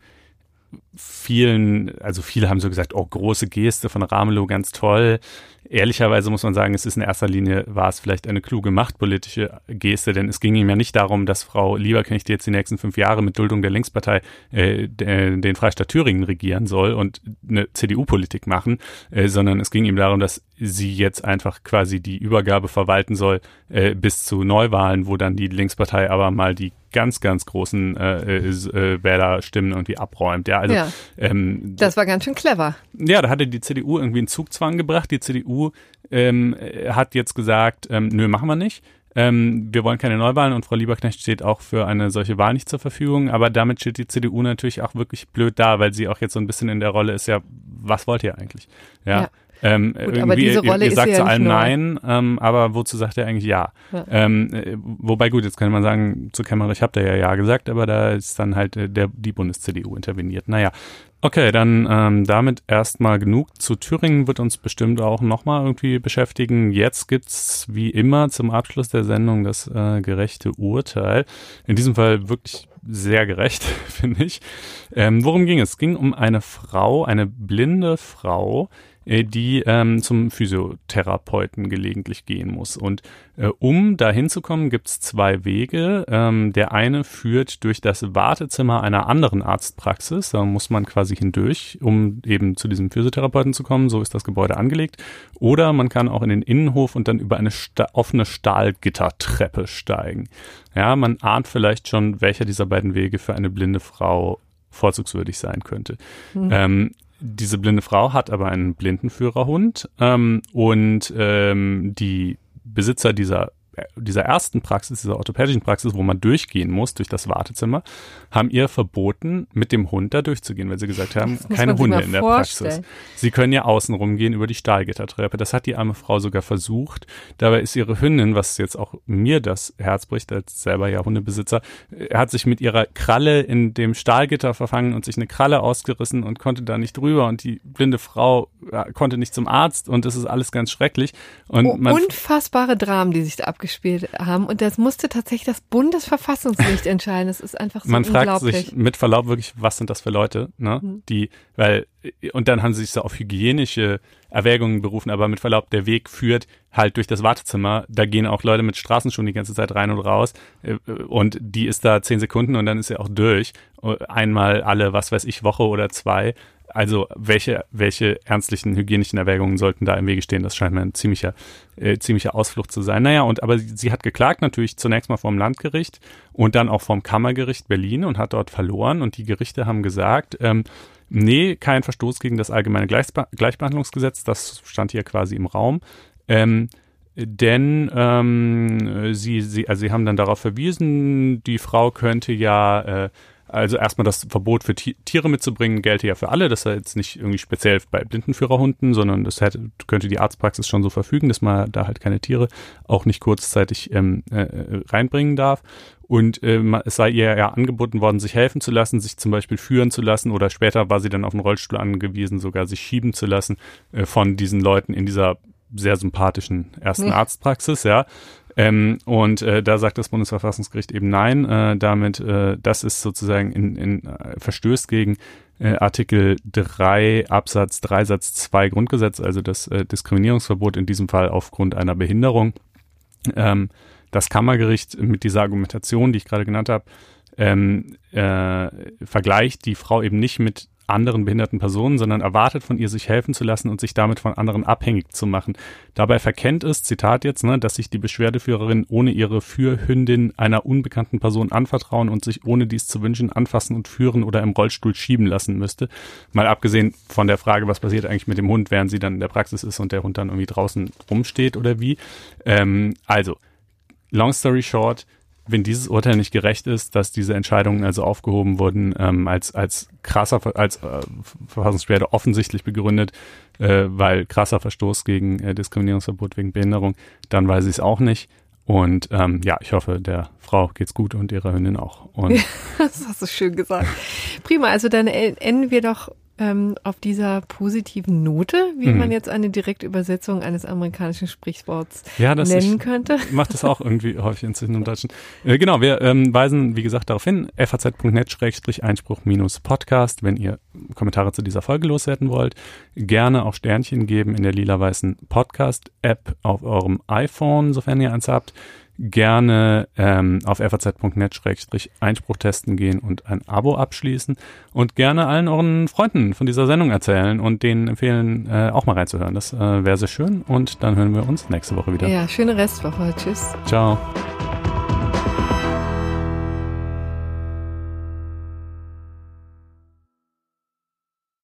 vielen, also viele haben so gesagt, oh, große Geste von Ramelow, ganz toll. Ehrlicherweise muss man sagen, es ist in erster Linie, war es vielleicht eine kluge machtpolitische Geste, denn es ging ihm ja nicht darum, dass Frau Lieberknecht jetzt die nächsten fünf Jahre mit Duldung der Linkspartei äh, den Freistaat Thüringen regieren soll und eine CDU-Politik machen, äh, sondern es ging ihm darum, dass sie jetzt einfach quasi die Übergabe verwalten soll äh, bis zu Neuwahlen, wo dann die Linkspartei aber mal die ganz, ganz großen äh, äh, Wählerstimmen irgendwie abräumt. Ja, also ja. Ähm, das war ganz schön clever. Ja, da hatte die CDU irgendwie einen Zugzwang gebracht. Die CDU ähm, hat jetzt gesagt, ähm, nö, machen wir nicht. Ähm, wir wollen keine Neuwahlen und Frau Lieberknecht steht auch für eine solche Wahl nicht zur Verfügung. Aber damit steht die CDU natürlich auch wirklich blöd da, weil sie auch jetzt so ein bisschen in der Rolle ist, ja, was wollt ihr eigentlich? Ja. ja. Ähm, Gut, irgendwie, diese Rolle ihr, ihr sagt zu allem Nein, ähm, aber wozu sagt er eigentlich Ja? ja. Ähm, äh, wobei gut, jetzt kann man sagen, zu Kemmerich habt ihr ja Ja gesagt, aber da ist dann halt äh, der, die Bundes-CDU interveniert. Naja, okay, dann ähm, damit erstmal genug. Zu Thüringen wird uns bestimmt auch nochmal irgendwie beschäftigen. Jetzt gibt's wie immer zum Abschluss der Sendung das äh, gerechte Urteil. In diesem Fall wirklich sehr gerecht, finde ich. Ähm, worum ging es? Es ging um eine Frau, eine blinde Frau, äh, die ähm, zum Physiotherapeuten gelegentlich gehen muss. Und äh, um da hinzukommen, gibt es zwei Wege. Ähm, der eine führt durch das Wartezimmer einer anderen Arztpraxis. Da muss man quasi hindurch, um eben zu diesem Physiotherapeuten zu kommen. So ist das Gebäude angelegt. Oder man kann auch in den Innenhof und dann über eine sta offene Stahlgittertreppe steigen. Ja, man ahnt vielleicht schon, welcher dieser beiden Wege für eine blinde Frau vorzugswürdig sein könnte. Mhm. Ähm, diese blinde Frau hat aber einen Blindenführerhund ähm, und ähm, die Besitzer dieser dieser ersten Praxis, dieser orthopädischen Praxis, wo man durchgehen muss durch das Wartezimmer, haben ihr verboten, mit dem Hund da durchzugehen, weil sie gesagt haben, keine Hunde in der vorstellen. Praxis. Sie können ja außen rumgehen über die Stahlgittertreppe. Das hat die arme Frau sogar versucht. Dabei ist ihre Hündin, was jetzt auch mir das Herz bricht, als selber ja Hundebesitzer, hat sich mit ihrer Kralle in dem Stahlgitter verfangen und sich eine Kralle ausgerissen und konnte da nicht drüber und die blinde Frau konnte nicht zum Arzt und es ist alles ganz schrecklich. Und oh, unfassbare Dramen, die sich da abgespielt gespielt haben. Und das musste tatsächlich das Bundesverfassungsgericht entscheiden. Das ist einfach so Man fragt sich mit Verlaub wirklich, was sind das für Leute, ne? Mhm. Die, weil, und dann haben sie sich so auf hygienische Erwägungen berufen, aber mit Verlaub, der Weg führt halt durch das Wartezimmer. Da gehen auch Leute mit Straßenschuhen die ganze Zeit rein und raus. Äh, und die ist da zehn Sekunden und dann ist sie auch durch. Einmal alle, was weiß ich, Woche oder zwei. Also welche, welche ernstlichen hygienischen Erwägungen sollten da im Wege stehen? Das scheint mir ein ziemlicher, äh, ziemlicher Ausflucht zu sein. Naja, und aber sie, sie hat geklagt natürlich zunächst mal vom Landgericht und dann auch vom Kammergericht Berlin und hat dort verloren. Und die Gerichte haben gesagt, ähm, nee, kein Verstoß gegen das allgemeine Gleichbe Gleichbehandlungsgesetz, das stand hier quasi im Raum. Ähm, denn ähm, sie, sie, also sie haben dann darauf verwiesen, die Frau könnte ja äh, also erstmal das Verbot für Tiere mitzubringen gelte ja für alle. Das ist ja jetzt nicht irgendwie speziell bei Blindenführerhunden, sondern das hätte, könnte die Arztpraxis schon so verfügen, dass man da halt keine Tiere auch nicht kurzzeitig ähm, äh, reinbringen darf. Und äh, es sei ihr ja angeboten worden, sich helfen zu lassen, sich zum Beispiel führen zu lassen oder später war sie dann auf den Rollstuhl angewiesen, sogar sich schieben zu lassen äh, von diesen Leuten in dieser sehr sympathischen ersten Arztpraxis, ja. Ähm, und äh, da sagt das Bundesverfassungsgericht eben nein. Äh, damit, äh, das ist sozusagen in, in äh, verstößt gegen äh, Artikel 3 Absatz 3 Satz 2 Grundgesetz, also das äh, Diskriminierungsverbot in diesem Fall aufgrund einer Behinderung. Ähm, das Kammergericht mit dieser Argumentation, die ich gerade genannt habe, ähm, äh, vergleicht die Frau eben nicht mit anderen behinderten Personen, sondern erwartet von ihr, sich helfen zu lassen und sich damit von anderen abhängig zu machen. Dabei verkennt es, Zitat jetzt, ne, dass sich die Beschwerdeführerin ohne ihre Fürhündin einer unbekannten Person anvertrauen und sich ohne dies zu wünschen anfassen und führen oder im Rollstuhl schieben lassen müsste. Mal abgesehen von der Frage, was passiert eigentlich mit dem Hund, während sie dann in der Praxis ist und der Hund dann irgendwie draußen rumsteht oder wie. Ähm, also, long story short, wenn dieses Urteil nicht gerecht ist, dass diese Entscheidungen also aufgehoben wurden, ähm, als, als krasser, als äh, Verfassungsbeschwerde offensichtlich begründet, äh, weil krasser Verstoß gegen äh, Diskriminierungsverbot wegen Behinderung, dann weiß ich es auch nicht. Und ähm, ja, ich hoffe, der Frau geht's gut und ihrer Hündin auch. Und das hast du schön gesagt. Prima, also dann enden wir doch ähm, auf dieser positiven Note, wie mhm. man jetzt eine Direktübersetzung eines amerikanischen Sprichworts ja, nennen könnte. Macht das auch irgendwie häufig inzwischen im Deutschen. Äh, genau, wir ähm, weisen, wie gesagt, darauf hin, faz.net-einspruch-podcast, wenn ihr Kommentare zu dieser Folge loswerden wollt. Gerne auch Sternchen geben in der lila-weißen Podcast-App auf eurem iPhone, sofern ihr eins habt gerne ähm, auf faz.net-einspruch testen gehen und ein Abo abschließen und gerne allen euren Freunden von dieser Sendung erzählen und denen empfehlen, äh, auch mal reinzuhören. Das äh, wäre sehr schön und dann hören wir uns nächste Woche wieder. Ja, schöne Restwoche. Tschüss. Ciao.